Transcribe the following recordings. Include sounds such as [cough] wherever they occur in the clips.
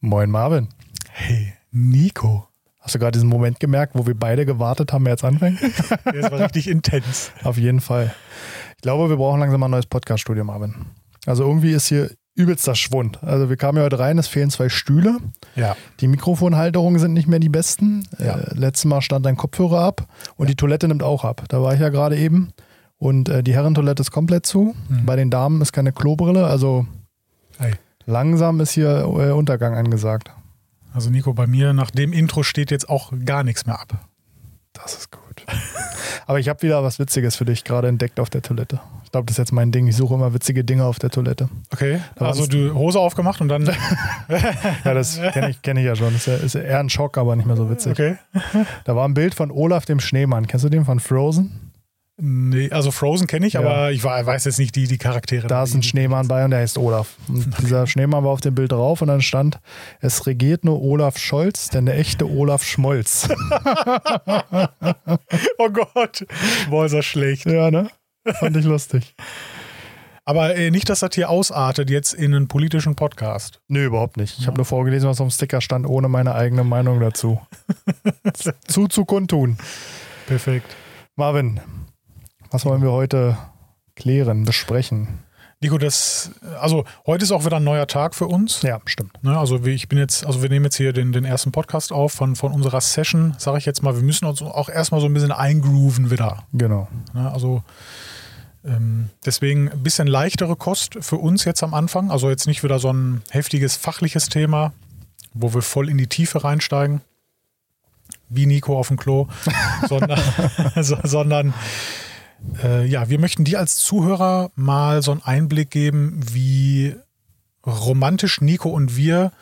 Moin Marvin. Hey, Nico. Hast du gerade diesen Moment gemerkt, wo wir beide gewartet haben, jetzt anfangen? [laughs] Das war richtig intens. Auf jeden Fall. Ich glaube, wir brauchen langsam mal ein neues Podcast-Studio, Marvin. Also irgendwie ist hier übelster Schwund. Also wir kamen ja heute rein, es fehlen zwei Stühle. Ja. Die Mikrofonhalterungen sind nicht mehr die besten. Ja. Äh, letztes Mal stand dein Kopfhörer ab und die Toilette nimmt auch ab. Da war ich ja gerade eben. Und äh, die Herrentoilette ist komplett zu. Mhm. Bei den Damen ist keine Klobrille. Also Hey. Langsam ist hier äh, Untergang angesagt. Also Nico, bei mir nach dem Intro steht jetzt auch gar nichts mehr ab. Das ist gut. [laughs] Aber ich habe wieder was Witziges für dich gerade entdeckt auf der Toilette. Ich glaube, das ist jetzt mein Ding. Ich suche immer witzige Dinge auf der Toilette. Okay. Da Also du Hose aufgemacht und dann. [laughs] Ja, das kenne ich, kenn ich ja schon. Das ist, ja, ist eher ein Schock, aber nicht mehr so witzig. Okay. Da war ein Bild von Olaf dem Schneemann. Kennst du den von Frozen? Nee, also Frozen kenne ich, Ja. aber ich weiß jetzt nicht die, die Charaktere. Da ist ein Schneemann bei und der heißt Olaf. Und dieser Schneemann war auf dem Bild drauf und dann stand, es regiert nur Olaf Scholz, denn der echte Olaf Schmolz. [laughs] Oh Gott. Boah, ist das schlecht. ja, ne? Fand ich lustig. Aber äh, nicht, dass das hier ausartet jetzt in einen politischen Podcast. Nö, überhaupt nicht. Ich habe nur vorgelesen, was auf dem Sticker stand, ohne meine eigene Meinung dazu. [laughs] zu zu kundtun. Perfekt. Marvin, was wollen wir heute klären, besprechen? Nico, das, also heute ist auch wieder ein neuer Tag für uns. Ja, stimmt. Ne, also ich bin jetzt, also wir nehmen jetzt hier den, den ersten Podcast auf von, von unserer Session, sage ich jetzt mal, wir müssen uns auch erstmal so ein bisschen eingrooven wieder. Genau. Ne, also ähm, deswegen ein bisschen leichtere Kost für uns jetzt am Anfang. Also jetzt nicht wieder so ein heftiges fachliches Thema, wo wir voll in die Tiefe reinsteigen, wie Nico auf dem Klo, [laughs] sondern, [laughs] so, sondern äh, ja, wir möchten dir als Zuhörer mal so einen Einblick geben, wie romantisch Nico und wir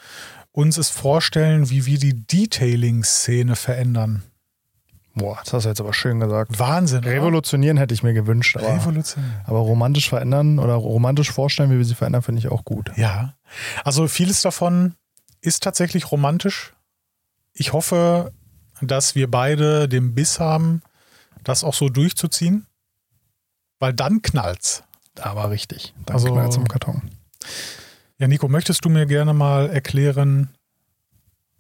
uns es vorstellen, wie wir die Detailing-Szene verändern. Boah, das hast du jetzt aber schön gesagt. Wahnsinn. oder? Revolutionieren hätte ich mir gewünscht, aber, Revolution. aber romantisch verändern oder romantisch vorstellen, wie wir sie verändern, finde ich auch gut. Ja, also vieles davon ist tatsächlich romantisch. Ich hoffe, dass wir beide den Biss haben, das auch so durchzuziehen, weil dann knallt's. Aber richtig. Dann Also- also, zum Karton. Ja, Nico, möchtest du mir gerne mal erklären,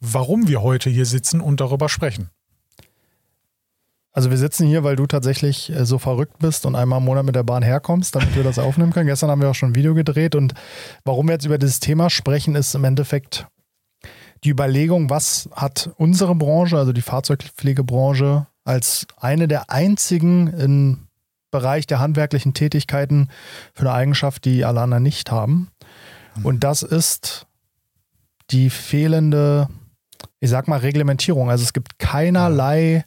warum wir heute hier sitzen und darüber sprechen? Also wir sitzen hier, weil du tatsächlich äh, so verrückt bist und einmal im Monat mit der Bahn herkommst, damit wir das aufnehmen können. Gestern haben wir auch schon ein Video gedreht und warum wir jetzt über dieses Thema sprechen, ist im Endeffekt die Überlegung, was hat unsere Branche, also die Fahrzeugpflegebranche, als eine der einzigen im Bereich der handwerklichen Tätigkeiten für eine Eigenschaft, die alle anderen nicht haben. Und das ist die fehlende, ich sag mal, Reglementierung. Also es gibt keinerlei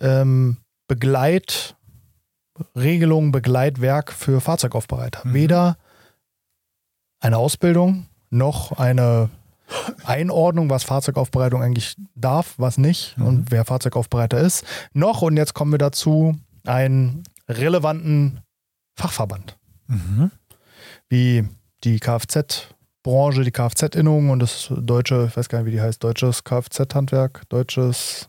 ähm, Begleitregelung, Begleitwerk für Fahrzeugaufbereiter. Mhm. Weder eine Ausbildung noch eine Einordnung, was Fahrzeugaufbereitung eigentlich darf, was nicht Mhm. und wer Fahrzeugaufbereiter ist, noch, und jetzt kommen wir dazu, einen relevanten Fachverband, Mhm. wie die Kfz-Branche, die Kfz-Innung und das deutsche, ich weiß gar nicht, wie die heißt, deutsches Kfz-Handwerk, deutsches,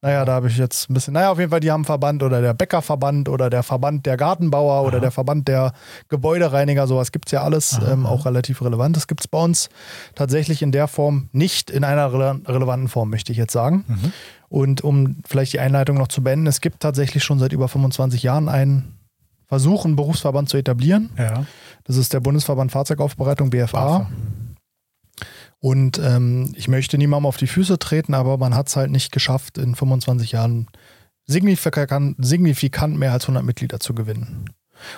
naja, da habe ich jetzt ein bisschen, naja, auf jeden Fall, die haben einen Verband oder der Bäckerverband oder der Verband der Gartenbauer oder Aha. der Verband der Gebäudereiniger, sowas gibt es ja alles, ähm, auch relativ relevant. Das gibt es bei uns tatsächlich in der Form nicht in einer rele relevanten Form, möchte ich jetzt sagen. Mhm. Und um vielleicht die Einleitung noch zu beenden, es gibt tatsächlich schon seit über 25 Jahren einen Versuch, einen Berufsverband zu etablieren. Ja. Das ist der Bundesverband Fahrzeugaufbereitung, BFA. BAFA. Und ähm, ich möchte niemandem auf die Füße treten, aber man hat es halt nicht geschafft, in 25 Jahren signifikant, signifikant mehr als 100 Mitglieder zu gewinnen.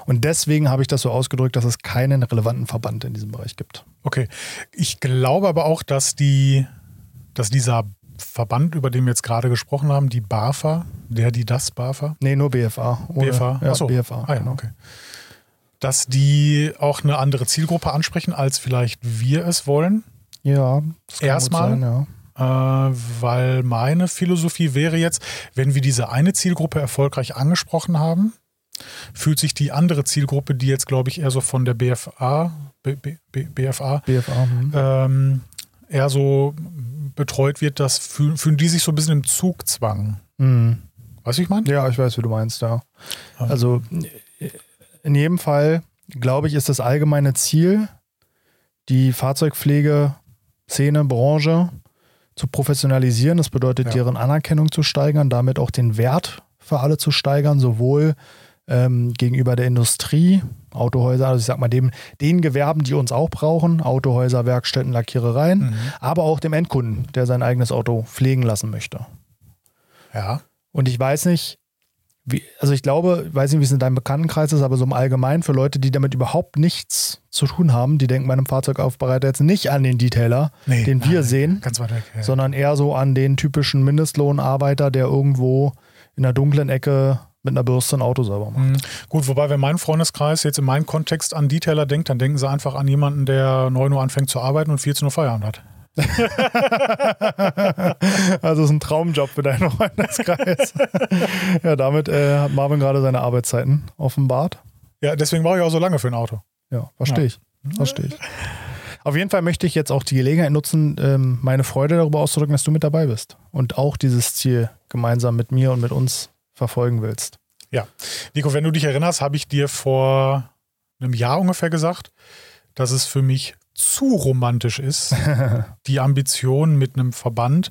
Und deswegen habe ich das so ausgedrückt, dass es keinen relevanten Verband in diesem Bereich gibt. Okay. Ich glaube aber auch, dass die, dass dieser Verband, über den wir jetzt gerade gesprochen haben, die BAFA, der, die, das BAFA, Nee, nur BFA. Ohne- BFA, Ja, Ach so. BFA. Ah, ja, genau. okay. Dass die auch eine andere Zielgruppe ansprechen, als vielleicht wir es wollen. ja das Erstmal? sein, ja. Äh, weil meine Philosophie wäre jetzt, wenn wir diese eine Zielgruppe erfolgreich angesprochen haben, fühlt sich die andere Zielgruppe, die jetzt, glaube ich, eher so von der BFA, B, B, BFA, BFA. hm. ähm, eher so betreut wird, das fühlen, fühlen die sich so ein bisschen im Zugzwang. Hm. Weißt du, ich meine? Ja, ich weiß, wie du meinst, ja. Ja. Also in jedem Fall, glaube ich, ist das allgemeine Ziel, die Fahrzeugpflege Szene, Branche zu professionalisieren. Das bedeutet, Ja. deren Anerkennung zu steigern, damit auch den Wert für alle zu steigern, sowohl ähm, gegenüber der Industrie, Autohäuser, also ich sag mal dem, den Gewerben, die uns auch brauchen, Autohäuser, Werkstätten, Lackierereien, Mhm. aber auch dem Endkunden, der sein eigenes Auto pflegen lassen möchte. Ja. Und ich weiß nicht, wie, also ich glaube, ich weiß nicht, wie es in deinem Bekanntenkreis ist, aber so im Allgemeinen für Leute, die damit überhaupt nichts zu tun haben, die denken bei einem Fahrzeugaufbereiter jetzt nicht an den Detailer, Nee, den wir nein, sehen, Ganz weit weg. Ja. sondern eher so an den typischen Mindestlohnarbeiter, der irgendwo in der dunklen Ecke mit einer Bürste ein Auto sauber macht. Mhm. Gut, wobei, wenn mein Freundeskreis jetzt in meinem Kontext an Detailer denkt, dann denken sie einfach an jemanden, der 9 Uhr anfängt zu arbeiten und 14 Uhr Feierabend hat. [laughs] Also ist ein Traumjob für deinen Freundeskreis. [laughs] ja, damit äh, hat Marvin gerade seine Arbeitszeiten offenbart. Ja, deswegen brauche ich auch so lange für ein Auto. Ja, verstehe ich. Verstehe ich. Auf jeden Fall möchte ich jetzt auch die Gelegenheit nutzen, ähm, meine Freude darüber auszudrücken, dass du mit dabei bist und auch dieses Ziel gemeinsam mit mir und mit uns verfolgen willst. Nico, wenn du dich erinnerst, habe ich dir vor einem Jahr ungefähr gesagt, dass es für mich zu romantisch ist, [laughs] die Ambition mit einem Verband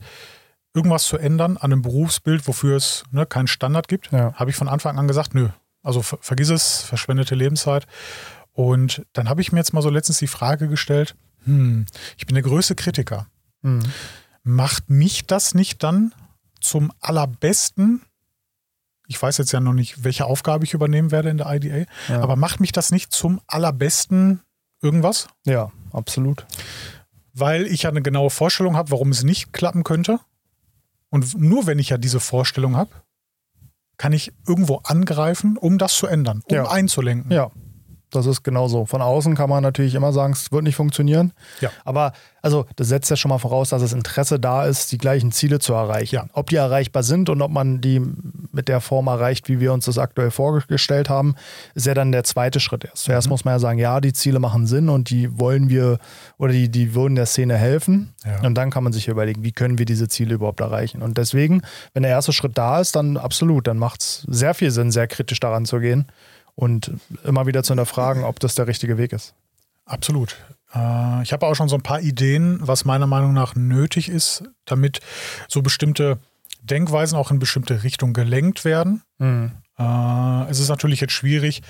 irgendwas zu ändern an einem Berufsbild, wofür es ne, keinen Standard gibt. Ja. Habe ich von Anfang an gesagt, nö, also ver vergiss es, verschwendete Lebenszeit. Und dann habe ich mir jetzt mal so letztens die Frage gestellt, hm, ich bin der größte Kritiker. Hm. Macht mich das nicht dann zum allerbesten? Ich weiß jetzt ja noch nicht, welche Aufgabe ich übernehmen werde in der IDA, Ja. aber macht mich das nicht zum allerbesten irgendwas? ja, absolut. Weil ich ja eine genaue Vorstellung habe, warum es nicht klappen könnte. Und nur wenn ich ja diese Vorstellung habe, kann ich irgendwo angreifen, um das zu ändern, um Ja. einzulenken. Ja, das ist genauso. Von außen kann man natürlich immer sagen, es wird nicht funktionieren. Ja. Aber also das setzt ja schon mal voraus, dass das Interesse da ist, die gleichen Ziele zu erreichen. Ja. Ob die erreichbar sind und ob man die mit der Form erreicht, wie wir uns das aktuell vorgestellt haben, ist ja dann der zweite Schritt erst. Zuerst Mhm. muss man ja sagen, ja, die Ziele machen Sinn und die wollen wir oder die, die würden der Szene helfen. Ja. Und dann kann man sich überlegen, wie können wir diese Ziele überhaupt erreichen. Und deswegen, wenn der erste Schritt da ist, dann absolut, dann macht es sehr viel Sinn, sehr kritisch daran zu gehen und immer wieder zu hinterfragen, ob das der richtige Weg ist. Absolut. Äh, Ich habe auch schon so ein paar Ideen, was meiner Meinung nach nötig ist, damit so bestimmte Denkweisen auch in bestimmte Richtungen gelenkt werden. Mhm. Äh, Es ist natürlich jetzt schwierig,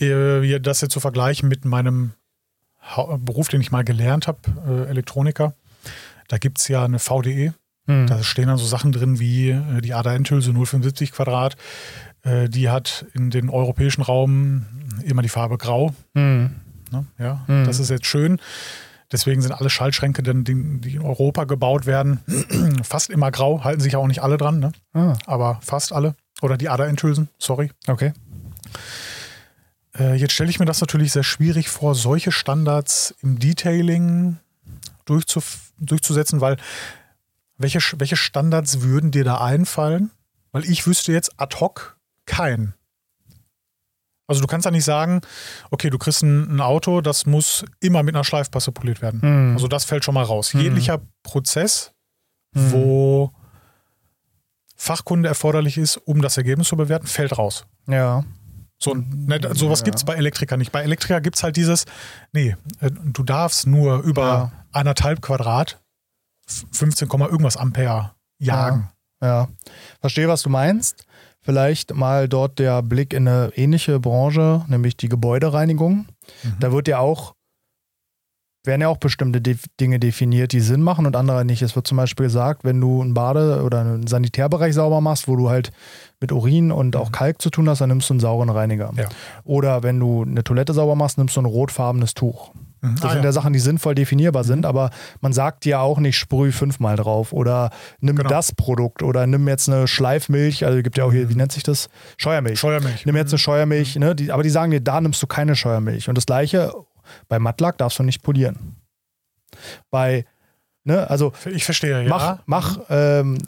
äh, das jetzt zu vergleichen mit meinem Beruf, den ich mal gelernt habe, Elektroniker. Da gibt es ja eine VDE. Mhm. Da stehen dann so Sachen drin wie äh, die ADA-Endhülse 075 Quadrat. Äh, Die hat in den europäischen Raum immer die Farbe Grau. Mhm. Ne? Ja, Mhm. das ist jetzt schön. Deswegen sind alle Schaltschränke, die, in Europa gebaut werden, [clears throat] fast immer grau. Halten sich auch nicht alle dran, ne? Ah, aber fast alle. Oder die Ader-Endhülsen, sorry. okay. Äh, jetzt stelle ich mir das natürlich sehr schwierig vor, solche Standards im Detailing durchzuf durchzusetzen, weil welche, welche Standards würden dir da einfallen? Weil ich wüsste jetzt ad hoc keinen. Also du kannst ja nicht sagen, okay, du kriegst ein, ein Auto, das muss immer mit einer Schleifpasse poliert werden. Mhm. Also das fällt schon mal raus. Mhm. Jeglicher Prozess, Mhm. wo Fachkunde erforderlich ist, um das Ergebnis zu bewerten, fällt raus. ja. So, ne, sowas Ja. gibt es bei Elektrikern nicht. Bei Elektriker gibt es halt dieses, nee, äh, du darfst nur über Ja. anderthalb Quadrat 15, Komma irgendwas Ampere jagen. Ja, verstehe, was du meinst. Vielleicht mal dort der Blick in eine ähnliche Branche, nämlich die Gebäudereinigung. Mhm. Da wird ja auch, werden ja auch bestimmte De Dinge definiert, die Sinn machen und andere nicht. Es wird zum Beispiel gesagt, wenn du einen Bade- oder einen Sanitärbereich sauber machst, wo du halt mit Urin und auch Kalk zu tun hast, dann nimmst du einen sauren Reiniger. Ja. Oder wenn du eine Toilette sauber machst, nimmst du ein rotfarbenes Tuch. Mhm. Das Ah, sind ja. Mhm. ja Sachen, die sinnvoll definierbar sind, aber man sagt dir auch nicht, sprüh fünfmal drauf oder nimm Genau. das Produkt oder nimm jetzt eine Schleifmilch, also gibt ja auch hier, wie nennt sich das? Scheuermilch. Scheuermilch. Nimm jetzt eine Scheuermilch, ne? die, aber die sagen dir, da nimmst du keine Scheuermilch. Und das gleiche, bei Mattlack darfst du nicht polieren. Bei, ne, also Ich verstehe, ja. mach, mach, ähm,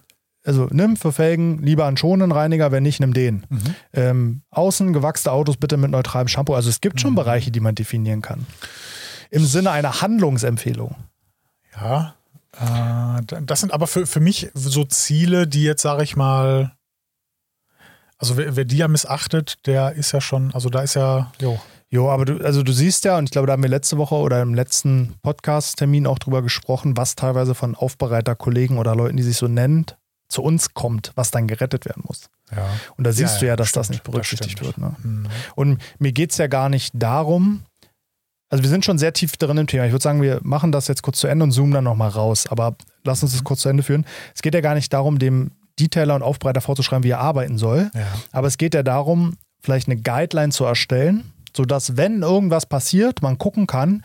also nimm für Felgen lieber einen schonenden Reiniger, wenn nicht, nimm den. Mhm. Ähm, außen gewachste Autos bitte mit neutralem Shampoo. Also es gibt schon Mhm. Bereiche, die man definieren kann. Im Sinne einer Handlungsempfehlung. Ja. Äh, das sind aber für, für mich so Ziele, die jetzt, sage ich mal, also wer, wer die ja missachtet, der ist ja schon, also da ist ja, jo. Jo, aber du, also du siehst ja, und ich glaube, da haben wir letzte Woche oder im letzten Podcast-Termin auch drüber gesprochen, was teilweise von Aufbereiterkollegen oder Leuten, die sich so nennen, zu uns kommt, was dann gerettet werden muss. Ja. Und da siehst Ja, du ja, dass stimmt, das nicht das berücksichtigt stimmt. wird. Ne? Mhm. Und mir geht es ja gar nicht darum, also wir sind schon sehr tief drin im Thema. Ich würde sagen, wir machen das jetzt kurz zu Ende und zoomen dann nochmal raus. Aber lass uns das kurz zu Ende führen. Es geht ja gar nicht darum, dem Detailer und Aufbereiter vorzuschreiben, wie er arbeiten soll. Ja. Aber es geht ja darum, vielleicht eine Guideline zu erstellen, sodass, wenn irgendwas passiert, man gucken kann,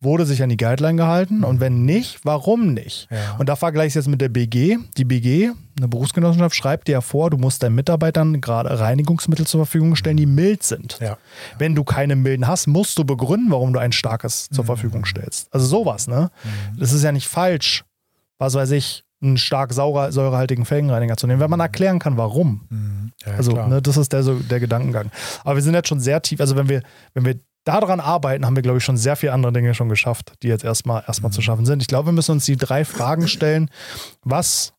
wurde sich an die Guideline gehalten und wenn nicht, warum nicht? Ja. Und da vergleiche ich es jetzt mit der BG. Die BG, eine Berufsgenossenschaft, schreibt dir ja vor, du musst deinen Mitarbeitern gerade Reinigungsmittel zur Verfügung stellen, die mild sind. Ja. Wenn du keine milden hast, musst du begründen, warum du ein starkes zur Verfügung stellst. Also sowas, ne? Das ist ja nicht falsch, was weiß ich, einen stark saurer, säurehaltigen Felgenreiniger zu nehmen, wenn man erklären kann, warum. Mhm. ja Also, ne, das ist der, so, der Gedankengang. Aber wir sind jetzt schon sehr tief. Also, wenn wir, wenn wir daran arbeiten, haben wir, glaube ich, schon sehr viele andere Dinge schon geschafft, die jetzt erstmal erstmal zu schaffen sind. Ich glaube, wir müssen uns die drei Fragen stellen. Was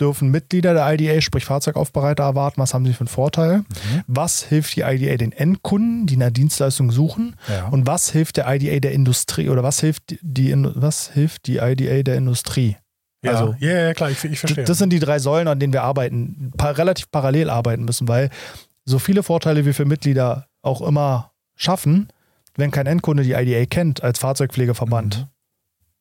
dürfen Mitglieder der IDA, sprich Fahrzeugaufbereiter, erwarten? Was haben sie für einen Vorteil? Was hilft die IDA den Endkunden, die eine Dienstleistung suchen? Ja. Und was hilft der IDA der Industrie? Oder was hilft die, was hilft die IDA der Industrie? ja. also- ja, ja, klar, ich, ich verstehe. Das sind die drei Säulen, an denen wir arbeiten, pa relativ parallel arbeiten müssen, weil so viele Vorteile wir für Mitglieder auch immer schaffen, wenn kein Endkunde die IDA kennt als Fahrzeugpflegeverband,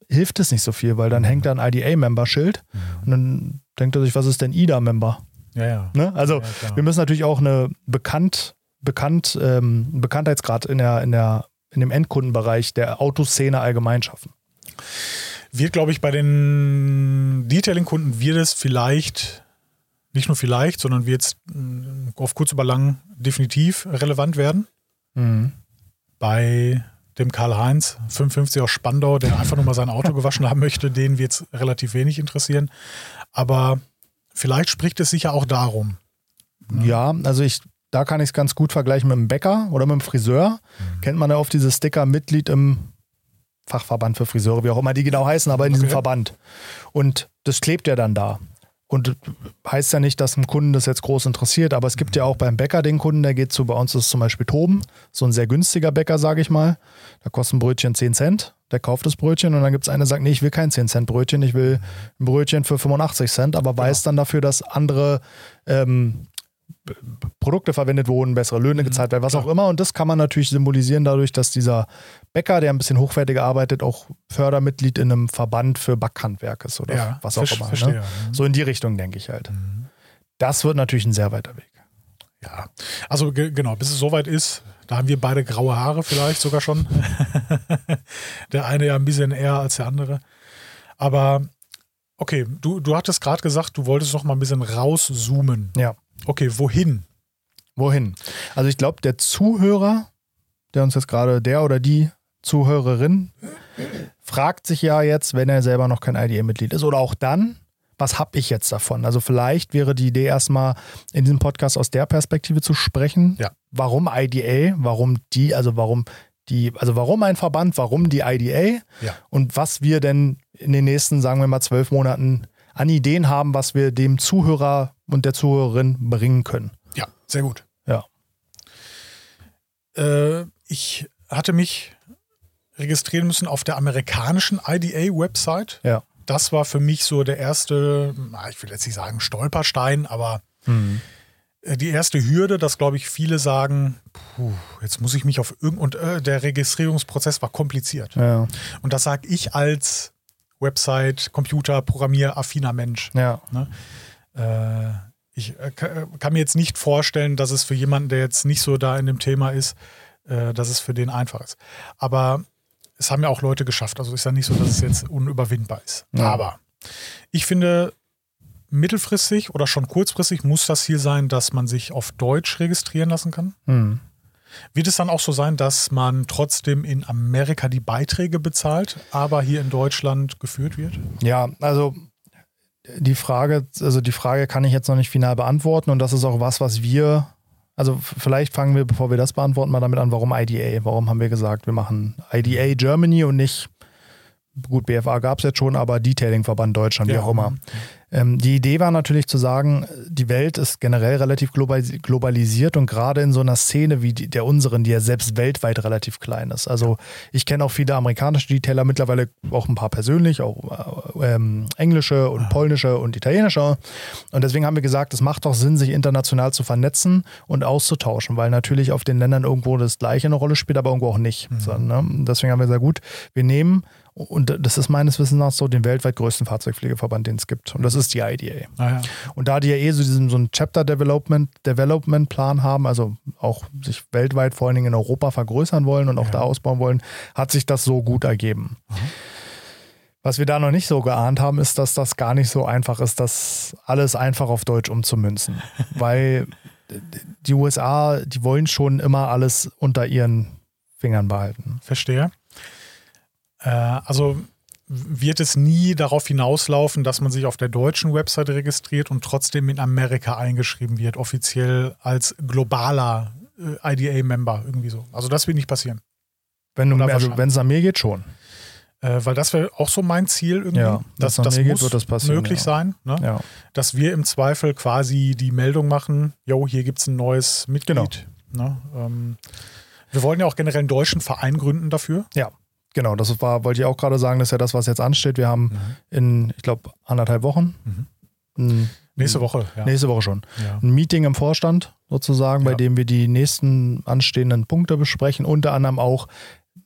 hilft es nicht so viel, weil dann hängt da ein IDA-Member-Schild und dann denkt er sich, was ist denn IDA-Member? ja, ja. Ne? Also Ja, wir müssen natürlich auch eine bekannt, bekannt, ähm, einen Bekanntheitsgrad in der, in der, in dem Endkundenbereich der Autoszene allgemein schaffen. Wird, glaube ich, bei den Detailing-Kunden wird es vielleicht, nicht nur vielleicht, sondern wird es mh, auf kurz über lang definitiv relevant werden. Mhm. Bei dem Karl-Heinz 55 aus Spandau, der einfach nur mal sein Auto gewaschen haben möchte, den wird es relativ wenig interessieren. Aber vielleicht spricht es sicher auch darum. Ja, also ich, da kann ich es ganz gut vergleichen mit dem Bäcker oder mit dem Friseur. Kennt man ja oft diese Sticker Mitglied im Fachverband für Friseure, wie auch immer die genau heißen, aber in diesem Okay. Verband. Und das klebt ja dann da. Und heißt ja nicht, dass ein Kunden das jetzt groß interessiert, aber es gibt ja auch beim Bäcker den Kunden, der geht zu, bei uns ist es zum Beispiel Toben, so ein sehr günstiger Bäcker, sage ich mal. Da kostet ein Brötchen 10 Cent, der kauft das Brötchen und dann gibt es einen, der sagt, nee, ich will kein 10 Cent Brötchen, ich will ein Brötchen für 85 Cent, aber weiß dann dafür, dass andere ähm, Produkte verwendet wurden, bessere Löhne gezahlt werden, was auch immer. Und das kann man natürlich symbolisieren dadurch, dass dieser Bäcker, der ein bisschen hochwertiger arbeitet, auch Fördermitglied in einem Verband für Backhandwerk ist oder Ja, was auch immer. Ne? Mhm. So in die Richtung denke ich halt. Das wird natürlich ein sehr weiter Weg. Ja, also ge genau, bis es soweit ist, da haben wir beide graue Haare vielleicht sogar schon. [laughs] der eine ja ein bisschen eher als der andere. Aber okay, du, du hattest gerade gesagt, du wolltest noch mal ein bisschen rauszoomen. Ja. Okay, wohin? Wohin? Also ich glaube, der Zuhörer, der uns jetzt gerade, der oder die Zuhörerin, fragt sich ja jetzt, wenn er selber noch kein IDA-Mitglied ist oder auch dann, was habe ich jetzt davon? Also vielleicht wäre die Idee erstmal in diesem Podcast aus der Perspektive zu sprechen. Ja. Warum IDA? Warum die, also warum die, also warum ein Verband, warum die IDA? Ja. Und was wir denn in den nächsten, sagen wir mal, zwölf Monaten an Ideen haben, was wir dem Zuhörer und der Zuhörerin bringen können. Ja, sehr gut. Ja. Äh, ich hatte mich registrieren müssen auf der amerikanischen IDA-Website. Ja. Das war für mich so der erste, ich will jetzt nicht sagen Stolperstein, aber äh, die erste Hürde, dass glaube ich viele sagen, puh, jetzt muss ich mich auf irgend und äh, der Registrierungsprozess war kompliziert. Ja. Und das sage ich als Website, Computer, Programmieraffiner Mensch. Ja. Äh, ich äh, äh, kann mir jetzt nicht vorstellen, dass es für jemanden, der jetzt nicht so da in dem Thema ist, äh, dass es für den einfach ist. Aber es haben ja auch Leute geschafft. Also ist ja nicht so, dass es jetzt unüberwindbar ist. Ja. Aber ich finde, mittelfristig oder schon kurzfristig muss das Ziel sein, dass man sich auf Deutsch registrieren lassen kann. Hm. Wird es dann auch so sein, dass man trotzdem in Amerika die Beiträge bezahlt, aber hier in Deutschland geführt wird? Ja, also die Frage, also die Frage kann ich jetzt noch nicht final beantworten und das ist auch was, was wir, also vielleicht fangen wir, bevor wir das beantworten, mal damit an, warum IDA? Warum haben wir gesagt, wir machen IDA Germany und nicht gut, BFA gab es jetzt schon, aber Detailing-Verband Deutschland, wie Ja. auch immer. Ähm, die Idee war natürlich zu sagen, die Welt ist generell relativ global- globalisiert und gerade in so einer Szene wie der unseren, die ja selbst weltweit relativ klein ist. Also ich kenne auch viele amerikanische Detailer, mittlerweile auch ein paar persönlich, auch äh, ähm, englische und polnische und italienische. Und deswegen haben wir gesagt, es macht doch Sinn, sich international zu vernetzen und auszutauschen, weil natürlich auf den Ländern irgendwo das Gleiche eine Rolle spielt, aber irgendwo auch nicht. So, ne? Deswegen haben wir gesagt, gut, wir nehmen, und das ist meines Wissens nach so, den weltweit größten Fahrzeugpflegeverband, den es gibt. Und das ist die IDA. Naja. Und da die ja eh so diesen so einen Chapter Development, Development Plan haben, also auch sich weltweit vor allen Dingen in Europa vergrößern wollen und auch Ja. da ausbauen wollen, hat sich das so gut ergeben. Was wir da noch nicht so geahnt haben, ist, dass das gar nicht so einfach ist, das alles einfach auf Deutsch umzumünzen. [laughs] Weil die USA, die wollen schon immer alles unter ihren Fingern behalten. Verstehe. Äh, also wird es nie darauf hinauslaufen, dass man sich auf der deutschen Website registriert und trotzdem in Amerika eingeschrieben wird, offiziell als globaler äh, IDA-Member irgendwie so. Also das wird nicht passieren. Wenn du, Oder also es an mir geht, schon. Äh, weil das wäre auch so mein Ziel irgendwie. Ja, das, nach das mir geht, muss wird das passieren, möglich ja. sein, ne? Ja. dass wir im Zweifel quasi die Meldung machen, jo, hier gibt es ein neues Mitglied. Ne? Ähm, wir wollen ja auch generell einen deutschen Verein gründen dafür. Ja, genau. Das war, wollte ich auch gerade sagen, das ist ja das, was jetzt ansteht. Wir haben in, ich glaube, anderthalb Wochen, ein, Nächste Woche, ja. nächste Woche schon, ja. ein Meeting im Vorstand sozusagen, bei Ja. dem wir die nächsten anstehenden Punkte besprechen, unter anderem auch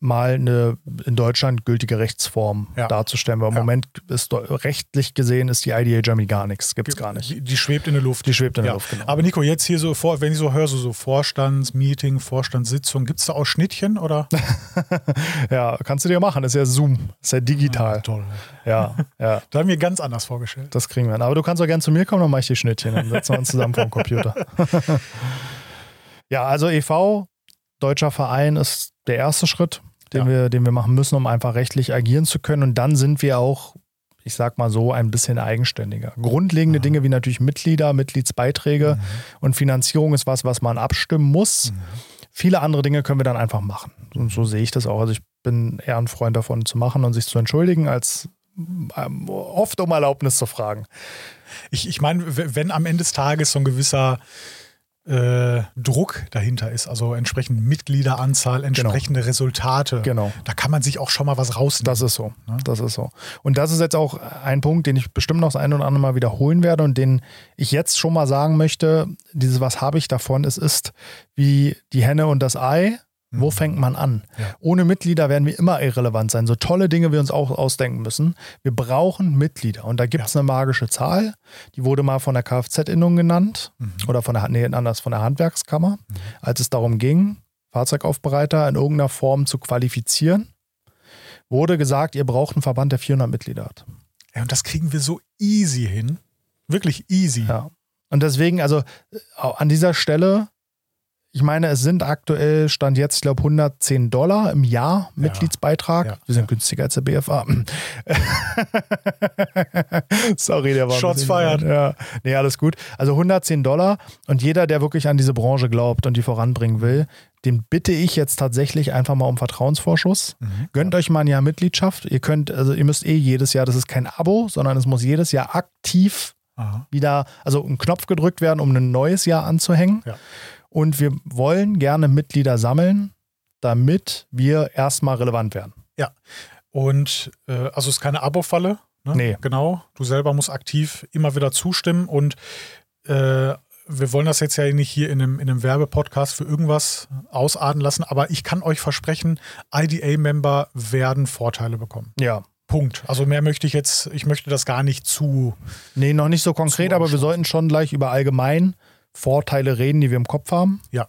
mal eine in Deutschland gültige Rechtsform Ja. darzustellen. Weil im Ja. Moment ist rechtlich gesehen ist die IDA Germany gar nichts, gibt es gar nicht. Die, die schwebt in der Luft. Die schwebt in der ja. Luft, genau. Aber Nico, jetzt hier so vor, wenn ich so höre, so, so Vorstandsmeeting, Vorstandssitzung, gibt es da auch Schnittchen oder? [laughs] Ja, kannst du dir machen, ist ja Zoom, ist ja digital. Toll. Ja, ja. [laughs] Da haben wir ganz anders vorgestellt. Das kriegen wir hin. Aber du kannst auch gerne zu mir kommen, dann mache ich die Schnittchen. Dann setzen wir uns zusammen vor dem Computer. [laughs] ja, also e.V., deutscher Verein, ist der erste Schritt, den, Ja. wir, den wir machen müssen, um einfach rechtlich agieren zu können. Und dann sind wir auch, ich sag mal so, ein bisschen eigenständiger. Grundlegende Dinge wie natürlich Mitglieder, Mitgliedsbeiträge und Finanzierung ist was, was man abstimmen muss. Viele andere Dinge können wir dann einfach machen. Und so sehe ich das auch. Also ich bin eher ein Freund davon zu machen und sich zu entschuldigen, als ähm, oft um Erlaubnis zu fragen. Ich, ich meine, wenn am Ende des Tages so ein gewisser äh, Druck dahinter ist, also entsprechend Mitgliederanzahl, entsprechende Resultate, Genau. da kann man sich auch schon mal was rausnehmen. Das ist so. Das ist so. Und das ist jetzt auch ein Punkt, den ich bestimmt noch das ein oder andere Mal wiederholen werde und den ich jetzt schon mal sagen möchte. Dieses Was habe ich davon? Es ist wie die Henne und das Ei. Wo fängt man an? Ja. Ohne Mitglieder werden wir immer irrelevant sein. So tolle Dinge wir uns auch ausdenken müssen. Wir brauchen Mitglieder. Und da gibt es eine magische Zahl. Die wurde mal von der Kfz-Innung genannt. Oder von der, nee, anders, von der Handwerkskammer. Als es darum ging, Fahrzeugaufbereiter in irgendeiner Form zu qualifizieren, wurde gesagt, ihr braucht einen Verband, der 400 Mitglieder hat. Ja, und das kriegen wir so easy hin. Wirklich easy. Ja. Und deswegen, also äh, an dieser Stelle, ich meine, es sind aktuell, stand jetzt, ich glaube, 110 Dollar im Jahr Mitgliedsbeitrag. Ja. Wir sind Ja. günstiger als der BFA. [laughs] Sorry, der war. Shots fired. Ja, nee, alles gut. Also 110 Dollar und jeder, der wirklich an diese Branche glaubt und die voranbringen will, den bitte ich jetzt tatsächlich einfach mal um Vertrauensvorschuss. Mhm. Gönnt euch mal ein Jahr Mitgliedschaft. Ihr könnt, also ihr müsst eh jedes Jahr, das ist kein Abo, sondern es muss jedes Jahr aktiv Aha. wieder, also ein Knopf gedrückt werden, um ein neues Jahr anzuhängen. Ja. Und wir wollen gerne Mitglieder sammeln, damit wir erstmal relevant werden. Und äh, also es ist keine Abo-Falle. Ne? Nee. Genau. Du selber musst aktiv immer wieder zustimmen und äh, wir wollen das jetzt ja nicht hier in einem, in einem Werbepodcast für irgendwas ausarten lassen, aber ich kann euch versprechen, IDA-Member werden Vorteile bekommen. Ja. Punkt. Also mehr möchte ich jetzt, ich möchte das gar nicht zu. Nee, noch nicht so konkret, aber wir sollten schon gleich über allgemein Vorteile reden, die wir im Kopf haben. Ja.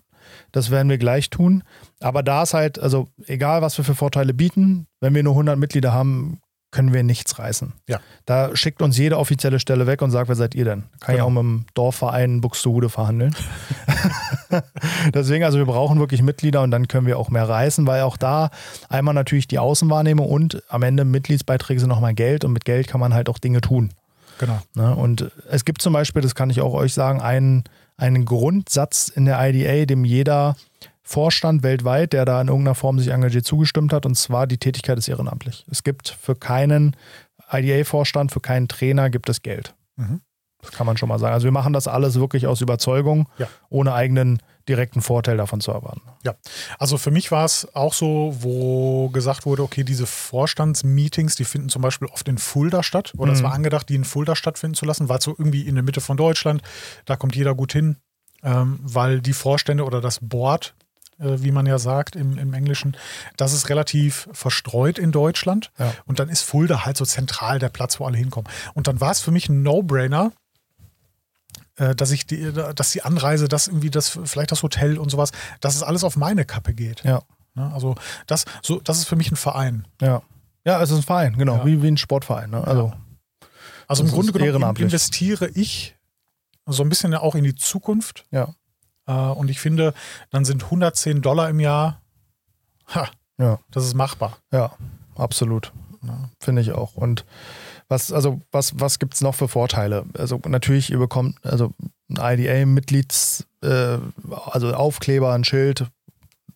Das werden wir gleich tun. Aber da ist halt, also egal, was wir für Vorteile bieten, wenn wir nur 100 Mitglieder haben, können wir nichts reißen. Ja. Da schickt uns jede offizielle Stelle weg und sagt, wer seid ihr denn? Kann ja Genau. auch mit dem Dorfverein Buxtehude verhandeln. [laughs] Deswegen, also wir brauchen wirklich Mitglieder und dann können wir auch mehr reißen, weil auch da einmal natürlich die Außenwahrnehmung und am Ende Mitgliedsbeiträge sind nochmal Geld und mit Geld kann man halt auch Dinge tun. Genau. Ne? Und es gibt zum Beispiel, das kann ich auch euch sagen, einen, einen Grundsatz in der IDA, dem jeder Vorstand weltweit, der da in irgendeiner Form sich engagiert zugestimmt hat. Und zwar die Tätigkeit ist ehrenamtlich. Es gibt für keinen IDA-Vorstand, für keinen Trainer gibt es Geld. Mhm. Das kann man schon mal sagen. Also wir machen das alles wirklich aus Überzeugung, Ja. ohne eigenen direkten Vorteil davon zu erwarten. Ja, also für mich war es auch so, wo gesagt wurde, okay, diese Vorstandsmeetings, die finden zum Beispiel oft in Fulda statt. Oder es Mhm. war angedacht, die in Fulda stattfinden zu lassen, weil es so irgendwie in der Mitte von Deutschland, da kommt jeder gut hin, ähm, weil die Vorstände oder das Board, äh, wie man ja sagt im, im Englischen, das ist relativ verstreut in Deutschland. Ja. Und dann ist Fulda halt so zentral der Platz, wo alle hinkommen. Und dann war es für mich ein No-Brainer, dass ich die, dass die Anreise, dass irgendwie das, vielleicht das Hotel und sowas, dass es alles auf meine Kappe geht. Ja, Ne? Also das, so, das ist für mich ein Verein. ja. Ja, es ist ein Verein, genau, Ja. wie, wie ein Sportverein. Ne? Also, Also im Grunde genommen investiere ich so ein bisschen ja auch in die Zukunft. ja, Äh, und ich finde, dann sind 110 Dollar im Jahr, ha, ja. das ist machbar. Ja, absolut. Ja. Finde ich auch. Und was, also, was, was gibt es noch für Vorteile? Also natürlich, ihr bekommt also ein IDA-Mitglieds, äh, also Aufkleber, ein Schild,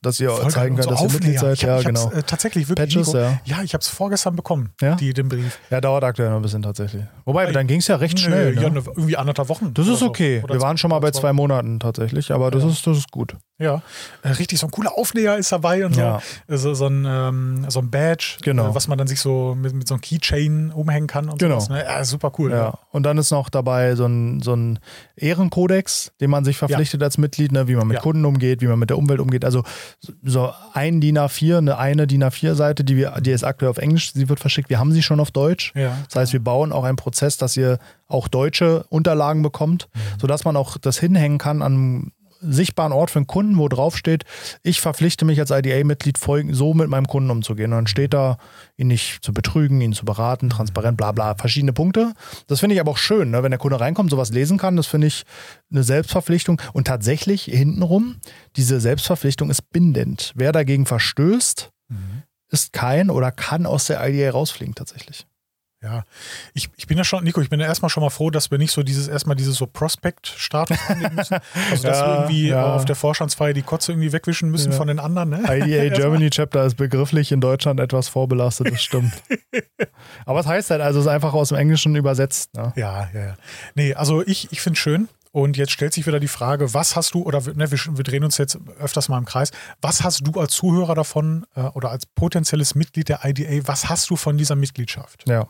dass ihr Voll zeigen könnt, Und dass so ihr Mitglied seid. Ich Ja, hab, ich genau. äh, tatsächlich wirklich, Patches, Nico, ja. ja, ich habe es vorgestern bekommen, Ja? die, den Brief. Ja, dauert aktuell noch ein bisschen tatsächlich. Wobei, Ey, dann ging es ja recht Nö, schnell. Ja, Ne? ne, irgendwie anderthalb Wochen. Das ist so. okay. Oder Wir waren schon mal bei zwei- zwei Monaten tatsächlich, aber das, Ja. ist, das ist gut. Ja, äh, richtig, so ein cooler Aufnäher ist dabei und so. Ja. So, so, ein, ähm, so ein Badge, Genau. äh, was man dann sich so mit, mit so einem Keychain umhängen kann und Genau. sowas. Ne? Ja, super cool. Ja. Und dann ist noch dabei so ein, so ein Ehrenkodex, den man sich verpflichtet als Mitglied, ne, wie man mit Ja. Kunden umgeht, wie man mit der Umwelt umgeht. Also so ein DIN A4, eine, eine DIN A4-Seite, die, wir, die ist aktuell auf Englisch, sie wird verschickt. Wir haben sie schon auf Deutsch. Ja. Das heißt, wir bauen auch einen Prozess, dass ihr auch deutsche Unterlagen bekommt, Mhm. sodass man auch das hinhängen kann an sichtbaren Ort für einen Kunden, wo drauf steht, ich verpflichte mich als IDA-Mitglied so mit meinem Kunden umzugehen. Und dann steht da, ihn nicht zu betrügen, ihn zu beraten, transparent, bla bla, verschiedene Punkte. Das finde ich aber auch schön, ne? wenn der Kunde reinkommt, sowas lesen kann. Das finde ich eine Selbstverpflichtung. Und tatsächlich hintenrum, diese Selbstverpflichtung ist bindend. Wer dagegen verstößt, Mhm. ist kein oder kann aus der IDA rausfliegen tatsächlich. Ja, ich, ich bin ja schon, Nico, ich bin ja erstmal schon mal froh, dass wir nicht so dieses, erstmal dieses so Prospect-Status [laughs] annehmen müssen. Also, dass Ja, wir irgendwie ja. auf der Vorstandsfeier die Kotze irgendwie wegwischen müssen Ja. von den anderen, ne? IDA [laughs] Germany Chapter ist begrifflich in Deutschland etwas vorbelastet, das stimmt. [laughs] Aber es heißt halt, also es ist einfach aus dem Englischen übersetzt. Ne? Ja, ja, ja. Nee, also ich, ich finde es schön. Und jetzt stellt sich wieder die Frage, was hast du, oder wir- ne, wir, wir drehen uns jetzt öfters mal im Kreis, was hast du als Zuhörer davon äh, oder als potenzielles Mitglied der IDA, was hast du von dieser Mitgliedschaft? Ja.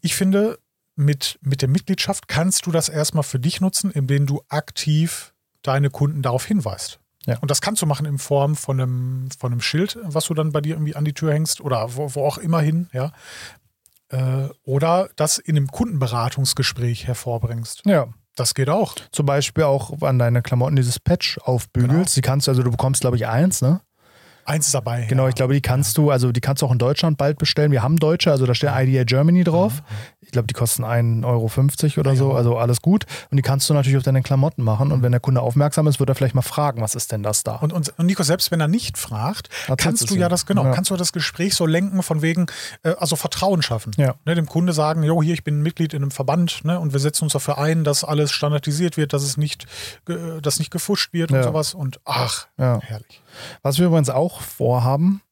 Ich finde, mit, mit der Mitgliedschaft kannst du das erstmal für dich nutzen, indem du aktiv deine Kunden darauf hinweist. Ja. Und das kannst du machen in Form von einem, von einem Schild, was du dann bei dir irgendwie an die Tür hängst oder wo, wo auch immer hin, ja. Äh, oder das in einem Kundenberatungsgespräch hervorbringst. ja. Das geht auch. Zum Beispiel auch an deine Klamotten dieses Patch aufbügelst. Genau. Die kannst du, also du bekommst, glaube ich, eins, ne? Eins ist dabei. Genau, ja. ich glaube, die kannst du, also die kannst du auch in Deutschland bald bestellen. Wir haben Deutsche, also da steht IDA Germany drauf. Ich glaube, die kosten 1,50 Euro oder so, Ja. also alles gut. Und die kannst du natürlich auf deine Klamotten machen. Und wenn der Kunde aufmerksam ist, wird er vielleicht mal fragen, was ist denn das da? Und, und, und Nico, selbst wenn er nicht fragt, Erzählst kannst du ja das, genau, Ja. kannst du das Gespräch so lenken von wegen, äh, also Vertrauen schaffen. Ja. Ne, dem Kunde sagen, jo, hier, ich bin Mitglied in einem Verband, ne, und wir setzen uns dafür ein, dass alles standardisiert wird, dass es nicht, ge- dass nicht gefuscht wird und sowas. Und ach, herrlich. Was wir übrigens auch vorhaben,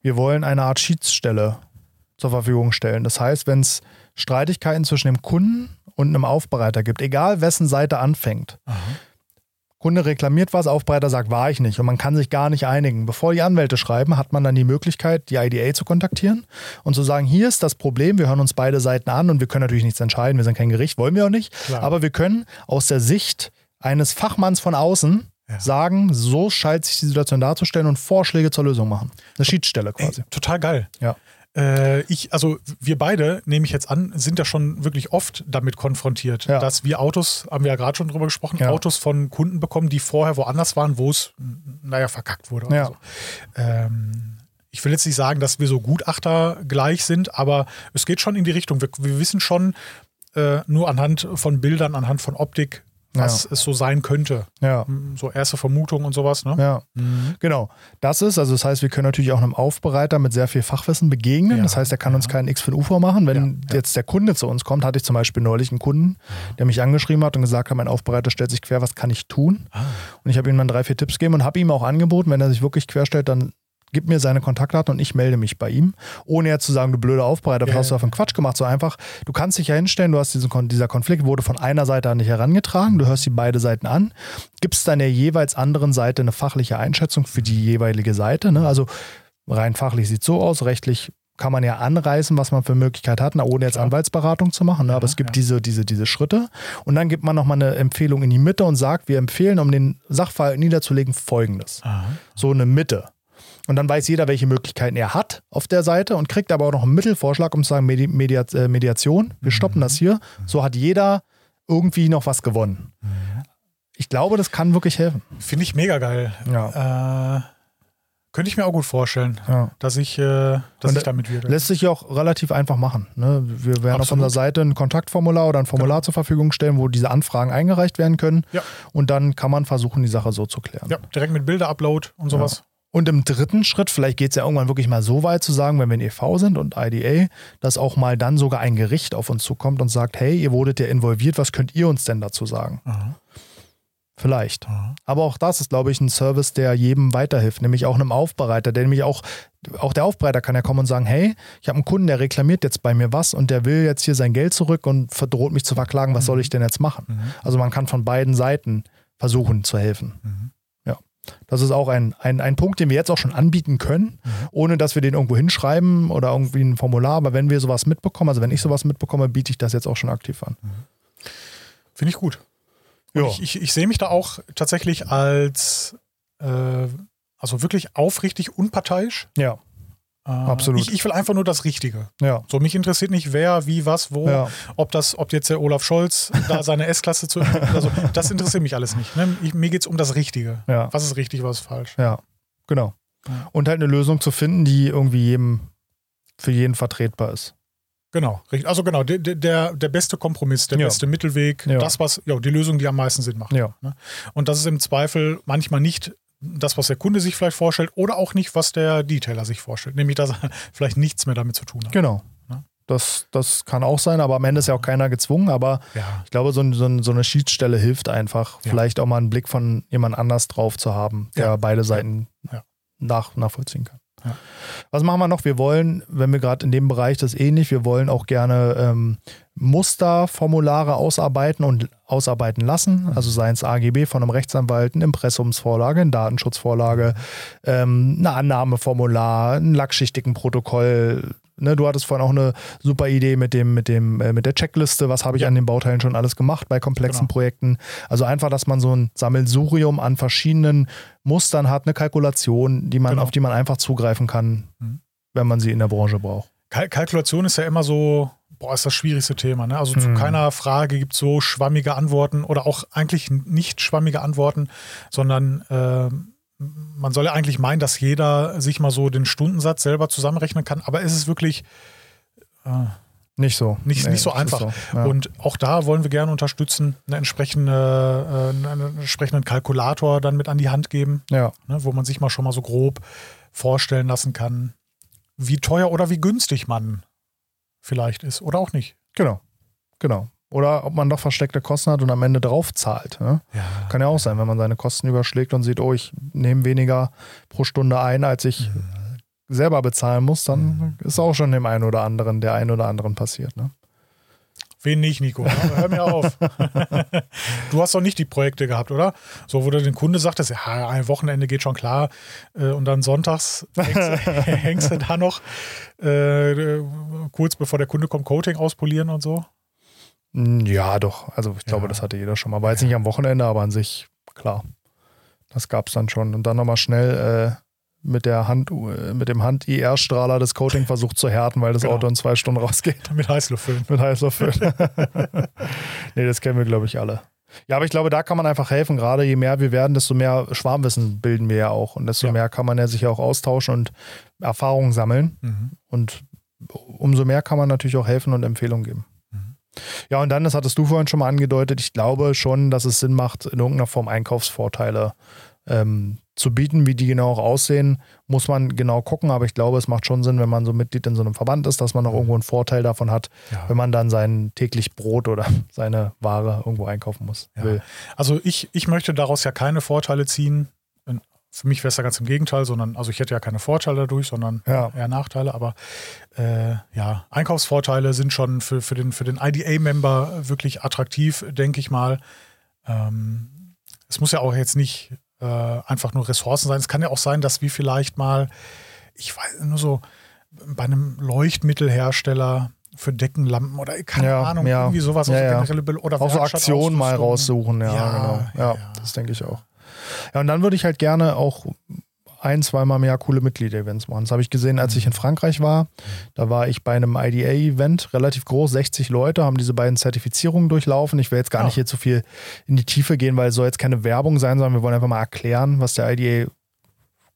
wir wollen eine Art Schiedsstelle zur Verfügung stellen. Das heißt, wenn es Streitigkeiten zwischen dem Kunden und einem Aufbereiter gibt, egal wessen Seite anfängt, Kunde reklamiert was, Aufbereiter sagt, war ich nicht und man kann sich gar nicht einigen. Bevor die Anwälte schreiben, hat man dann die Möglichkeit, die IDA zu kontaktieren und zu sagen, hier ist das Problem, wir hören uns beide Seiten an und wir können natürlich nichts entscheiden, wir sind kein Gericht, wollen wir auch nicht, Klar. aber wir können aus der Sicht eines Fachmanns von außen Ja. sagen, so scheint sich die Situation darzustellen und Vorschläge zur Lösung machen. Eine Schiedsstelle quasi. Ey, total geil. Ja. Äh, ich, also wir beide, nehme ich jetzt an, sind ja schon wirklich oft damit konfrontiert, Ja. dass wir Autos, haben wir ja gerade schon drüber gesprochen, Ja. Autos von Kunden bekommen, die vorher woanders waren, wo es, naja, verkackt wurde. Ja. so. ähm, ich will jetzt nicht sagen, dass wir so Gutachter gleich sind, aber es geht schon in die Richtung. Wir, wir wissen schon äh, nur anhand von Bildern, anhand von Optik, was es so sein könnte. Ja. So erste Vermutungen und sowas, ne? Ja, genau. Das ist, also das heißt, wir können natürlich auch einem Aufbereiter mit sehr viel Fachwissen begegnen. Ja, Das heißt, er kann uns keinen X für ein U vormachen. Wenn Ja, ja. jetzt der Kunde zu uns kommt, hatte ich zum Beispiel neulich einen Kunden, der mich angeschrieben hat und gesagt hat, mein Aufbereiter stellt sich quer, was kann ich tun? Ah. Und ich habe ihm dann drei, vier Tipps gegeben und habe ihm auch angeboten, wenn er sich wirklich querstellt, dann gib mir seine Kontaktdaten und ich melde mich bei ihm, ohne jetzt zu sagen, du blöder Aufbereiter, was Ja, hast du auf den Quatsch gemacht? So einfach, du kannst dich ja hinstellen, du hast diesen, dieser Konflikt wurde von einer Seite an dich herangetragen, du hörst die beide Seiten an, gibst dann der jeweils anderen Seite eine fachliche Einschätzung für die jeweilige Seite. Ne? Also rein fachlich sieht so aus, rechtlich kann man ja anreißen, was man für Möglichkeit hat, na, ohne jetzt Klar. Anwaltsberatung zu machen. Ne? Aber Ja, es gibt ja. diese, diese, diese Schritte. Und dann gibt man nochmal eine Empfehlung in die Mitte und sagt, wir empfehlen, um den Sachverhalt niederzulegen, folgendes Aha. so eine Mitte. Und dann weiß jeder, welche Möglichkeiten er hat auf der Seite und kriegt aber auch noch einen Mittelvorschlag, um zu sagen, Medi Media äh, Mediation, wir stoppen das hier. So hat jeder irgendwie noch was gewonnen. Ich glaube, das kann wirklich helfen. Finde ich mega geil. Ja. Äh, könnte ich mir auch gut vorstellen, ja. dass ich, äh, dass Und ich damit wirke. Lässt sich ja auch relativ einfach machen. Ne? Wir werden auf Absolut. unserer Seite ein Kontaktformular oder ein Formular zur Verfügung stellen, wo diese Anfragen eingereicht werden können. Ja. Und dann kann man versuchen, die Sache so zu klären. Ja, direkt mit Bilder-Upload und sowas. Und im dritten Schritt, vielleicht geht es ja irgendwann wirklich mal so weit zu sagen, wenn wir ein EV sind und IDA, dass auch mal dann sogar ein Gericht auf uns zukommt und sagt, hey, ihr wurdet ja involviert, was könnt ihr uns denn dazu sagen? Aha. Vielleicht. Aha. Aber auch das ist, glaube ich, ein Service, der jedem weiterhilft, nämlich auch einem Aufbereiter, der nämlich auch, auch der Aufbereiter kann ja kommen und sagen, hey, ich habe einen Kunden, der reklamiert jetzt bei mir was und der will jetzt hier sein Geld zurück und verdroht mich zu verklagen, was soll ich denn jetzt machen? Mhm. Also man kann von beiden Seiten versuchen zu helfen. Mhm. Das ist auch ein, ein, ein Punkt, den wir jetzt auch schon anbieten können, Mhm. ohne dass wir den irgendwo hinschreiben oder irgendwie ein Formular. Aber wenn wir sowas mitbekommen, also wenn ich sowas mitbekomme, biete ich das jetzt auch schon aktiv an. Finde ich gut. Ich, ich, ich sehe mich da auch tatsächlich als äh, also wirklich aufrichtig unparteiisch. Ja, Absolut. Ich, ich will einfach nur das Richtige. ja, So, mich interessiert nicht, wer, wie, was, wo, ja. ob das, ob jetzt der Olaf Scholz da seine S-Klasse zu also, das interessiert mich alles nicht. Ne? Ich, mir geht es um das Richtige. Ja. Was ist richtig, was ist falsch. Ja, genau. Und halt eine Lösung zu finden, die irgendwie jedem, für jeden vertretbar ist. Genau, richtig. Also genau, der, der, der beste Kompromiss, der Ja. beste Mittelweg, Ja. das, was, ja, die Lösung, die am meisten Sinn macht. Ja, Und das ist im Zweifel manchmal nicht das, was der Kunde sich vielleicht vorstellt oder auch nicht, was der Detailer sich vorstellt. Nämlich, dass er [laughs] vielleicht nichts mehr damit zu tun hat. genau. Ja. Das, das kann auch sein, aber am Ende ist ja auch keiner gezwungen. Aber Ja, ich glaube, so, ein- so, ein- so eine Schiedsstelle hilft einfach, Ja. vielleicht auch mal einen Blick von jemand anders drauf zu haben, der beide Seiten. Nach, nachvollziehen kann. Was machen wir noch? Wir wollen, wenn wir gerade in dem Bereich das ähnlich, wir wollen auch gerne ähm, Musterformulare ausarbeiten und ausarbeiten lassen. Also seien es AGB von einem Rechtsanwalt, eine Impressumsvorlage, eine Datenschutzvorlage, ähm, eine Annahmeformular, ein lackschichtigen Protokoll. Ne, du hattest vorhin auch eine super Idee mit dem, mit dem, äh, mit der Checkliste. Was habe ich Ja. an den Bauteilen schon alles gemacht bei komplexen Genau. Projekten? Also einfach, dass man so ein Sammelsurium an verschiedenen Mustern hat, eine Kalkulation, die man, Genau. auf die man einfach zugreifen kann, Mhm. wenn man sie in der Branche braucht. Kal Kalkulation ist ja immer so, boah, ist das schwierigste Thema. Ne? Also zu Mhm. keiner Frage gibt es so schwammige Antworten oder auch eigentlich nicht schwammige Antworten, sondern äh, man soll ja eigentlich meinen, dass jeder sich mal so den Stundensatz selber zusammenrechnen kann, aber es ist wirklich äh, Nicht so. Nicht- nicht so einfach. So. Ja. Und auch da wollen wir gerne unterstützen, eine entsprechende, äh, einen entsprechenden Kalkulator dann mit an die Hand geben, ja, ne, wo man sich mal schon mal so grob vorstellen lassen kann, wie teuer oder wie günstig man vielleicht ist oder auch nicht. genau. Genau. Oder ob man doch versteckte Kosten hat und am Ende drauf zahlt. Ne? Ja. Kann ja auch sein, wenn man seine Kosten überschlägt und sieht, oh, ich nehme weniger pro Stunde ein, als ich selber bezahlen muss, dann ist auch schon dem einen oder anderen, der einen oder anderen passiert. Ne? Wen nicht, Nico? Hör mir auf. [laughs] du hast doch nicht die Projekte gehabt, oder? So, wo du den Kunde sagtest, ja, ein Wochenende geht schon klar. äh, Und dann sonntags hängst, [laughs] hängst du da noch äh, kurz bevor der Kunde kommt, Coating auspolieren und so. Mm, Ja, doch. Also ich glaube, Ja. das hatte jeder schon mal. War jetzt nicht am Wochenende, aber an sich, klar. Das gab es dann schon. Und dann nochmal schnell äh, mit der Hand, mit dem Hand-IR-Strahler das Coating versucht zu härten, weil das Genau. Auto in zwei Stunden rausgeht. Mit Heißluft füllen. Mit Heißluftföhn. [laughs] nee, das kennen wir, glaube ich, alle. Ja, aber ich glaube, da kann man einfach helfen. Gerade je mehr wir werden, desto mehr Schwarmwissen bilden wir ja auch. Und desto Ja. mehr kann man ja sich ja auch austauschen und Erfahrungen sammeln. Mhm. Und umso mehr kann man natürlich auch helfen und Empfehlungen geben. Mhm. Ja, und dann, das hattest du vorhin schon mal angedeutet, ich glaube schon, dass es Sinn macht, in irgendeiner Form Einkaufsvorteile ähm, zu bieten. Wie die genau auch aussehen, muss man genau gucken. Aber ich glaube, es macht schon Sinn, wenn man so Mitglied in so einem Verband ist, dass man noch irgendwo einen Vorteil davon hat, Ja. wenn man dann sein täglich Brot oder [laughs] seine Ware irgendwo einkaufen muss. Ja. Also ich, ich möchte daraus ja keine Vorteile ziehen. Für mich wäre es ja ganz im Gegenteil, sondern, also ich hätte ja keine Vorteile dadurch, sondern Ja. eher Nachteile. Aber äh, ja, Einkaufsvorteile sind schon für, für den, für den IDA-Member wirklich attraktiv, denke ich mal. Ähm, es muss ja auch jetzt nicht äh, einfach nur Ressourcen sein. Es kann ja auch sein, dass wir vielleicht mal, ich weiß nur so, bei einem Leuchtmittelhersteller für Deckenlampen oder keine Ja, Ahnung, ja. irgendwie sowas. Ja, also ja. generelle Be- oder Auch so Aktionen mal raussuchen, ja, Ja, genau. Ja, ja. das denke ich auch. Ja, und dann würde ich halt gerne auch ein, zweimal mehr coole Mitglieder-Events machen. Das habe ich gesehen, als ich in Frankreich war. Da war ich bei einem IDA-Event, relativ groß, 60 Leute, haben diese beiden Zertifizierungen durchlaufen. Ich will jetzt gar nicht hier zu viel in die Tiefe gehen, weil es soll jetzt keine Werbung sein, sondern wir wollen einfach mal erklären, was der IDA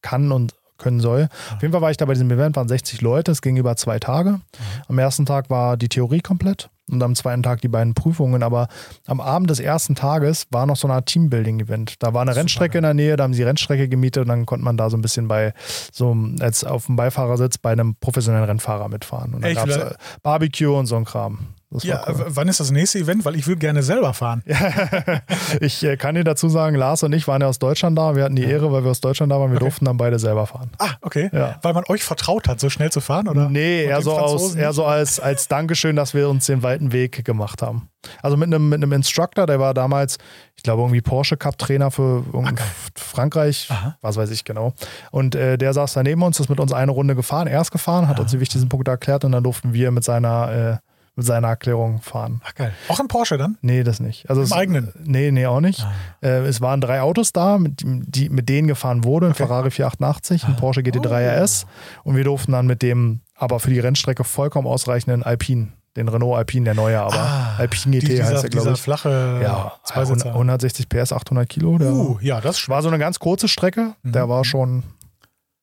kann und können soll. Auf jeden Fall war ich da bei diesem Event, waren 60 Leute, es ging über zwei Tage. Am ersten Tag war die Theorie komplett und am zweiten Tag die beiden Prüfungen. Aber am Abend des ersten Tages war noch so eine Art Teambuilding-Event. Da war eine Super, Rennstrecke in der Nähe, da haben sie die Rennstrecke gemietet und dann konnte man da so ein bisschen bei so als auf dem Beifahrersitz bei einem professionellen Rennfahrer mitfahren. Und dann gab es Barbecue und so ein Kram. Das Ja, cool. wann ist das nächste Event? Weil ich will gerne selber fahren. [laughs] ich äh, kann dir dazu sagen, Lars und ich waren ja aus Deutschland da. Wir hatten die Ehre, weil wir aus Deutschland da waren. Wir Okay. durften dann beide selber fahren. Ah, okay. Ja. Weil man euch vertraut hat, so schnell zu fahren, oder? Nee, eher so, aus, eher so als, als Dankeschön, dass wir uns den weiten Weg gemacht haben. Also mit einem, mit einem Instructor, der war damals, ich glaube, irgendwie Porsche Cup Trainer für irgendein Frankreich, Aha. was weiß ich genau. Und äh, der saß da neben uns, ist mit uns eine Runde gefahren, er ist gefahren, hat uns die wichtigsten Punkte erklärt und dann durften wir mit seiner, äh, mit seiner Erklärung fahren. Ach, geil. Auch im Porsche dann? Nee, das nicht. Also Im es, eigenen? Nee, nee, auch nicht. Ah. Äh, es waren drei Autos da, mit, die, mit denen gefahren wurde. Ein Okay. Ferrari 488, ein Ah. Porsche GT3 RS. Und wir durften dann mit dem, aber für die Rennstrecke vollkommen ausreichenden Alpine, den Renault Alpine, der neue, aber Ah, Alpine GT die- heißt dieser, der, glaube ich. flache Ja, Zweisitzer. 160 PS, 800 Kilo. Der Uh, ja, das, war so eine ganz kurze Strecke. Der Mhm. war schon,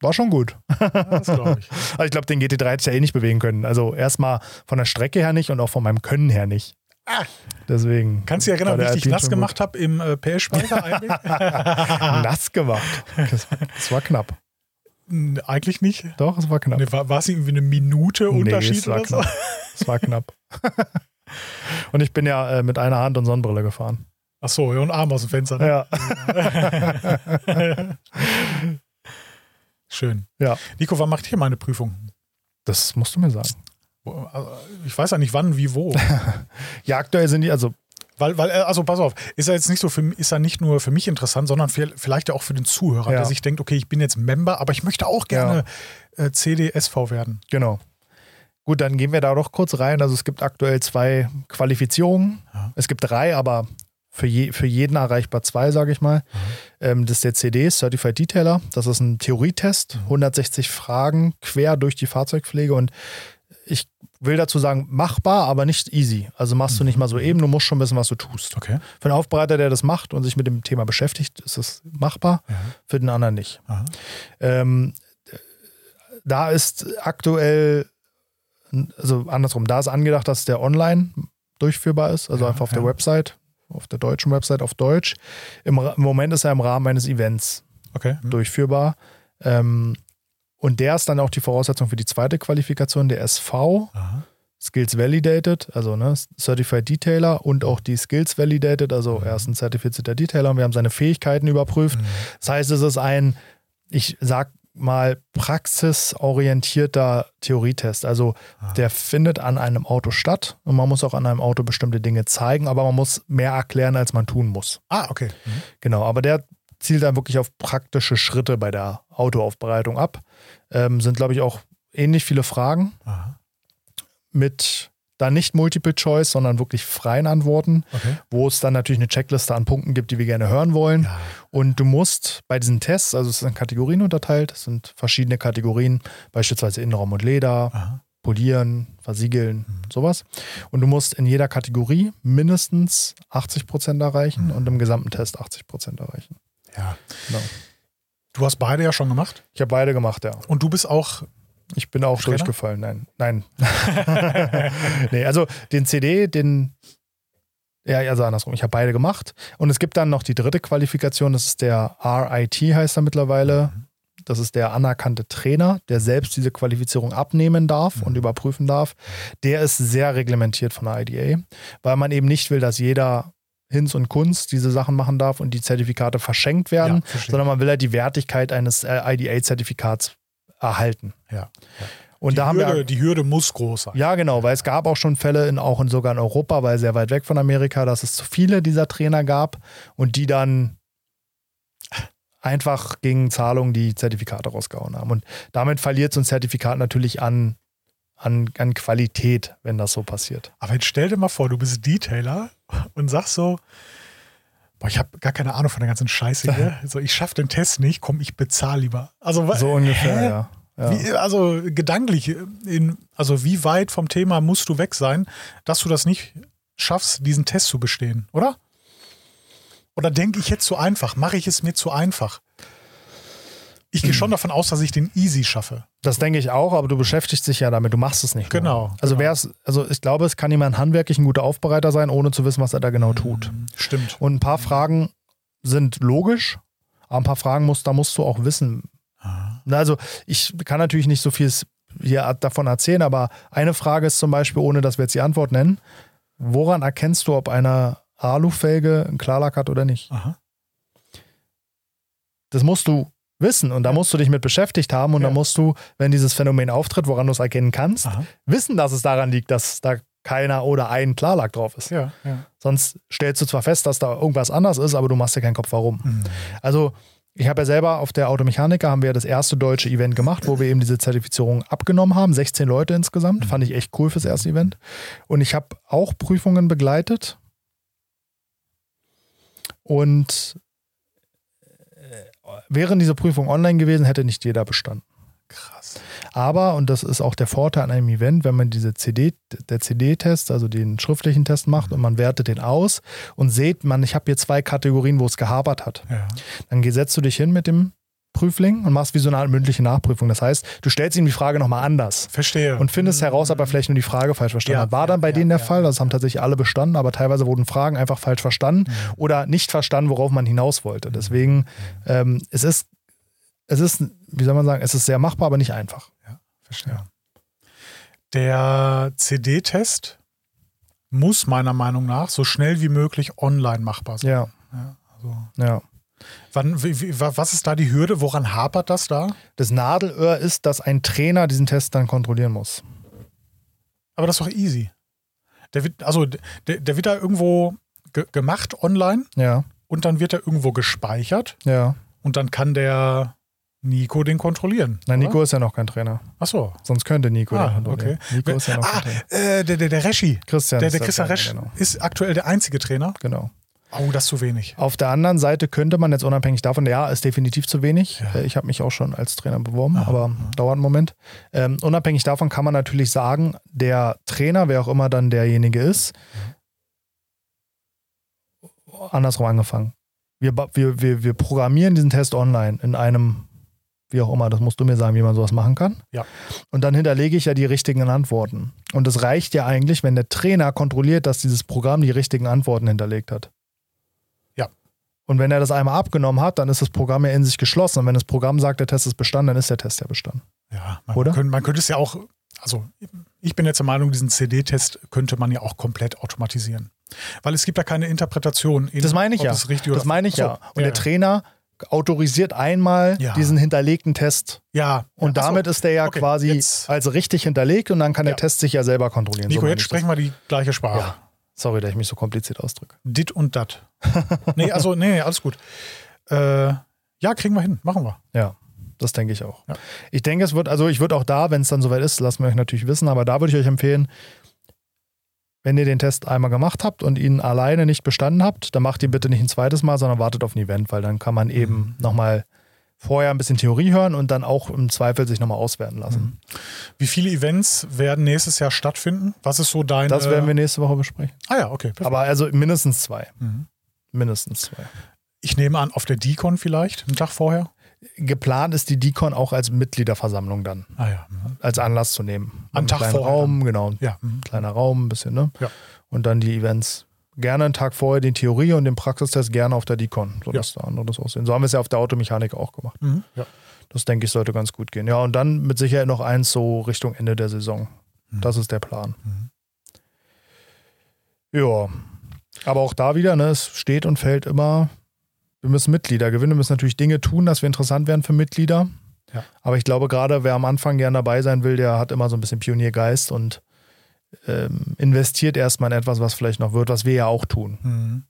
war schon gut. das glaube ich. [laughs] Also ich glaube, den GT3 hätte ich ja eh nicht bewegen können. Also erstmal von der Strecke her nicht und auch von meinem Können her nicht. Ah. Deswegen. Kannst du dich erinnern, wie ich dich nass gemacht habe im äh, PS-Speicher. [laughs] Nass gemacht. Das, das war knapp. Eigentlich nicht. Doch, es war knapp. Nee, war, war es irgendwie eine Minute Unterschied es war oder so? knapp. Es war knapp. [laughs] und ich bin ja äh, mit einer Hand und Sonnenbrille gefahren. Ach so, und Arm aus dem Fenster. Ne? Ja. Schön. Ja. Nico, wann macht ihr meine Prüfung? Das musst du mir sagen. Also, Ich weiß ja nicht wann, wie, wo. [laughs] Ja, aktuell sind die, also Weil, weil, äh, also pass auf, ist er jetzt nicht so für, ist er nicht nur für mich interessant, sondern für, vielleicht ja auch für den Zuhörer, Ja. der sich denkt, okay, ich bin jetzt Member, aber ich möchte auch gerne äh, CDSV werden. Genau. Gut, dann gehen wir da doch kurz rein. Also es gibt aktuell zwei Qualifizierungen. Ja. Es gibt drei, aber für, je, für jeden erreichbar zwei, sage ich mal. Ähm, das ist der CD, Certified Detailer. Das ist ein Theorietest, 160 Fragen quer durch die Fahrzeugpflege und ich will dazu sagen, machbar, aber nicht easy. Also machst du nicht mal so eben, du musst schon wissen, was du tust. Okay. Für einen Aufbereiter, der das macht und sich mit dem Thema beschäftigt, ist es machbar, Ja. für den anderen nicht. Ähm, da ist aktuell, also andersrum, da ist angedacht, dass der online durchführbar ist, also Ja, einfach auf der ja. Website, auf der deutschen Website auf Deutsch. Im, im Moment ist er im Rahmen eines Events Okay. Hm. durchführbar. Ähm, und der ist dann auch die Voraussetzung für die zweite Qualifikation, der SV, Aha. Skills Validated, also ne, Certified Detailer und auch die Skills Validated, also Mhm. er ist ein zertifizierter Detailer und wir haben seine Fähigkeiten überprüft. Mhm. Das heißt, es ist ein, ich sag mal, praxisorientierter Theorietest. Also Ah. der findet an einem Auto statt und man muss auch an einem Auto bestimmte Dinge zeigen, aber man muss mehr erklären, als man tun muss. Ah, okay. Mhm. Genau, aber der zielt dann wirklich auf praktische Schritte bei der Autoaufbereitung ab. Ähm, sind, glaube ich, auch ähnlich viele Fragen Aha. mit dann nicht Multiple Choice, sondern wirklich freien Antworten, Okay. wo es dann natürlich eine Checkliste an Punkten gibt, die wir gerne hören wollen. Ja. Und du musst bei diesen Tests, also es ist in Kategorien unterteilt, es sind verschiedene Kategorien, beispielsweise Innenraum und Leder, Aha. polieren, versiegeln, sowas. Und du musst in jeder Kategorie mindestens 80 Prozent erreichen und im gesamten Test 80 Prozent erreichen. ja. Genau. Du hast beide ja schon gemacht Ich habe beide gemacht, ja. und du bist auch. Ich bin auch Trainer? durchgefallen, nein. Nein. [laughs] nee, also den CD, den Ja, also andersrum. Ich habe beide gemacht. Und es gibt dann noch die dritte Qualifikation, das ist der RIT, heißt er mittlerweile. Das ist der anerkannte Trainer, der selbst diese Qualifizierung abnehmen darf und überprüfen darf. Der ist sehr reglementiert von der IDA, weil man eben nicht will, dass jeder Hinz und Kunst diese Sachen machen darf und die Zertifikate verschenkt werden, Ja, sondern man will halt die Wertigkeit eines äh, IDA-Zertifikats erhalten. Ja. Und die, da haben wir Hürde, die Hürde muss groß sein. ja, genau, weil es gab auch schon Fälle, in, auch in, sogar in Europa, weil sehr weit weg von Amerika, dass es zu viele dieser Trainer gab und die dann einfach gegen Zahlungen die Zertifikate rausgehauen haben. Und damit verliert so ein Zertifikat natürlich an, an, an Qualität, wenn das so passiert. Aber jetzt stell dir mal vor, du bist Detailer und sagst so, boah, ich habe gar keine Ahnung von der ganzen Scheiße [laughs] hier. So, ich schaffe den Test nicht, komm, ich bezahle lieber. Also So ungefähr, hä? ja. Ja. Wie, also gedanklich, in, also wie weit vom Thema musst du weg sein, dass du das nicht schaffst, diesen Test zu bestehen, oder? Oder denke ich jetzt zu einfach? Mache ich es mir zu einfach? Ich gehe schon davon aus, dass ich den easy schaffe. Das denke ich auch, aber du beschäftigst dich ja damit, du machst es nicht. nur. Genau, Also genau. wär's, also ich glaube, es kann jemand handwerklich ein guter Aufbereiter sein, ohne zu wissen, was er da genau tut. Stimmt. Und ein paar Fragen sind logisch, aber ein paar Fragen musst, da musst du auch wissen. Na, Also ich kann natürlich nicht so viel hier davon erzählen, aber eine Frage ist zum Beispiel, ohne dass wir jetzt die Antwort nennen, woran erkennst du, ob eine Alufelge einen Klarlack hat oder nicht? Aha. Das musst du wissen und da musst du dich mit beschäftigt haben und Ja. da musst du, wenn dieses Phänomen auftritt, woran du es erkennen kannst, Aha. wissen, dass es daran liegt, dass da keiner oder ein Klarlack drauf ist. Ja, ja. Sonst stellst du zwar fest, dass da irgendwas anders ist, aber du machst dir keinen Kopf, warum. Mhm. Also ich habe ja selber auf der Automechaniker haben wir das erste deutsche Event gemacht, wo wir eben diese Zertifizierung abgenommen haben. 16 Leute insgesamt. Fand ich echt cool fürs erste Event. Und ich habe auch Prüfungen begleitet. Und äh, wären diese Prüfungen online gewesen, hätte nicht jeder bestanden. Aber, und das ist auch der Vorteil an einem Event, wenn man diese CD, der CD-Test, also den schriftlichen Test macht und man wertet den aus und seht man, ich habe hier zwei Kategorien, wo es gehabert hat. Ja. Dann setzt du dich hin mit dem Prüfling und machst wie so eine Art mündliche Nachprüfung. Das heißt, du stellst ihm die Frage nochmal anders Verstehe. und findest heraus, ob er vielleicht nur die Frage falsch verstanden Ja, hat. War dann bei ja, denen der ja, Fall, das haben tatsächlich alle bestanden, aber teilweise wurden Fragen einfach falsch verstanden oder nicht verstanden, worauf man hinaus wollte. Deswegen, ähm, es ist, es ist, wie soll man sagen, es ist sehr machbar, aber nicht einfach. Verstehe. Der CD-Test muss meiner Meinung nach so schnell wie möglich online machbar sein. Ja, Also, ja. wann, wie, wie, wa- was ist da die Hürde? Woran hapert das da? Das Nadelöhr ist, dass ein Trainer diesen Test dann kontrollieren muss. Aber das ist doch easy. Der wird, also der, der wird da irgendwo ge gemacht online Ja, und dann wird er irgendwo gespeichert ja. und dann kann der Nico den kontrollieren. Nein, oder? Nico ist ja noch kein Trainer. Ach so. Sonst könnte Nico Ah, den kontrollieren. okay. Nico ist ja noch Ah, kein Trainer. äh, der, der, der Reschi. Christian Der, ist der Christian Resch genau. ist aktuell der einzige Trainer. genau. Oh, das ist zu wenig. Auf der anderen Seite könnte man jetzt unabhängig davon, ja, ist definitiv zu wenig. Ja. Äh, Ich habe mich auch schon als Trainer beworben, Ah, aber dauert einen Moment. Ähm, unabhängig davon kann man natürlich sagen, der Trainer, wer auch immer dann derjenige ist, andersrum angefangen. Wir, wir, wir, wir programmieren diesen Test online in einem, wie auch immer, das musst du mir sagen, wie man sowas machen kann. Ja. Und dann hinterlege ich ja die richtigen Antworten. Und es reicht ja eigentlich, wenn der Trainer kontrolliert, dass dieses Programm die richtigen Antworten hinterlegt hat. Ja. Und wenn er das einmal abgenommen hat, dann ist das Programm ja in sich geschlossen. Und wenn das Programm sagt, der Test ist bestanden, dann ist der Test ja bestanden. Ja, man, Oder? Könnte, man könnte es ja auch, also ich bin jetzt der Meinung, diesen CD-Test könnte man ja auch komplett automatisieren. Weil es gibt da keine Interpretation. In, Das meine ich ja. Das oder meine ich so, ja. Und der Trainer autorisiert einmal Ja. diesen hinterlegten Test. Ja. Und so. damit ist der ja Okay, quasi jetzt- als richtig hinterlegt und dann kann der Ja. Test sich ja selber kontrollieren. Nico, meine jetzt sprechen wir die gleiche Sprache. Ja. Sorry, dass ich mich so kompliziert ausdrücke. Dit und dat. [laughs] nee, also, nee, alles gut. Äh, ja, kriegen wir hin. Machen wir. Ja, das denke ich auch. Ja. Ich denke, es wird, also ich würde auch da, wenn es dann soweit ist, lassen wir euch natürlich wissen, aber da würde ich euch empfehlen, wenn ihr den Test einmal gemacht habt und ihn alleine nicht bestanden habt, dann macht ihn bitte nicht ein zweites Mal, sondern wartet auf ein Event, weil dann kann man eben Mhm. nochmal vorher ein bisschen Theorie hören und dann auch im Zweifel sich nochmal auswerten lassen. Wie viele Events werden nächstes Jahr stattfinden? Was ist so dein. Das werden wir nächste Woche besprechen. Ah ja, okay. Perfekt. Aber also mindestens zwei. Mhm. Mindestens zwei. Ich nehme an, auf der Decon vielleicht, einen Tag vorher. Geplant ist die Decon auch als Mitgliederversammlung dann, Ah ja. mhm. als Anlass zu nehmen. Am Tag vorher Raum, genau. Ja. mhm. Kleiner Raum, ein bisschen, ne? Ja. Und dann die Events gerne einen Tag vorher den Theorie- und den Praxistest gerne auf der Decon, sodass ja. der andere das aussehen. So haben wir es ja auf der Automechanik auch gemacht. Mhm. Ja. Das denke ich sollte ganz gut gehen. Ja, und dann mit Sicherheit noch eins so Richtung Ende der Saison. Mhm. Das ist der Plan. Mhm. Ja, aber auch da wieder, ne, es steht und fällt immer, wir müssen Mitglieder gewinnen, wir müssen natürlich Dinge tun, dass wir interessant werden für Mitglieder. Ja. Aber ich glaube, gerade wer am Anfang gern dabei sein will, der hat immer so ein bisschen Pioniergeist und ähm, investiert erstmal in etwas, was vielleicht noch wird, was wir ja auch tun. Mhm.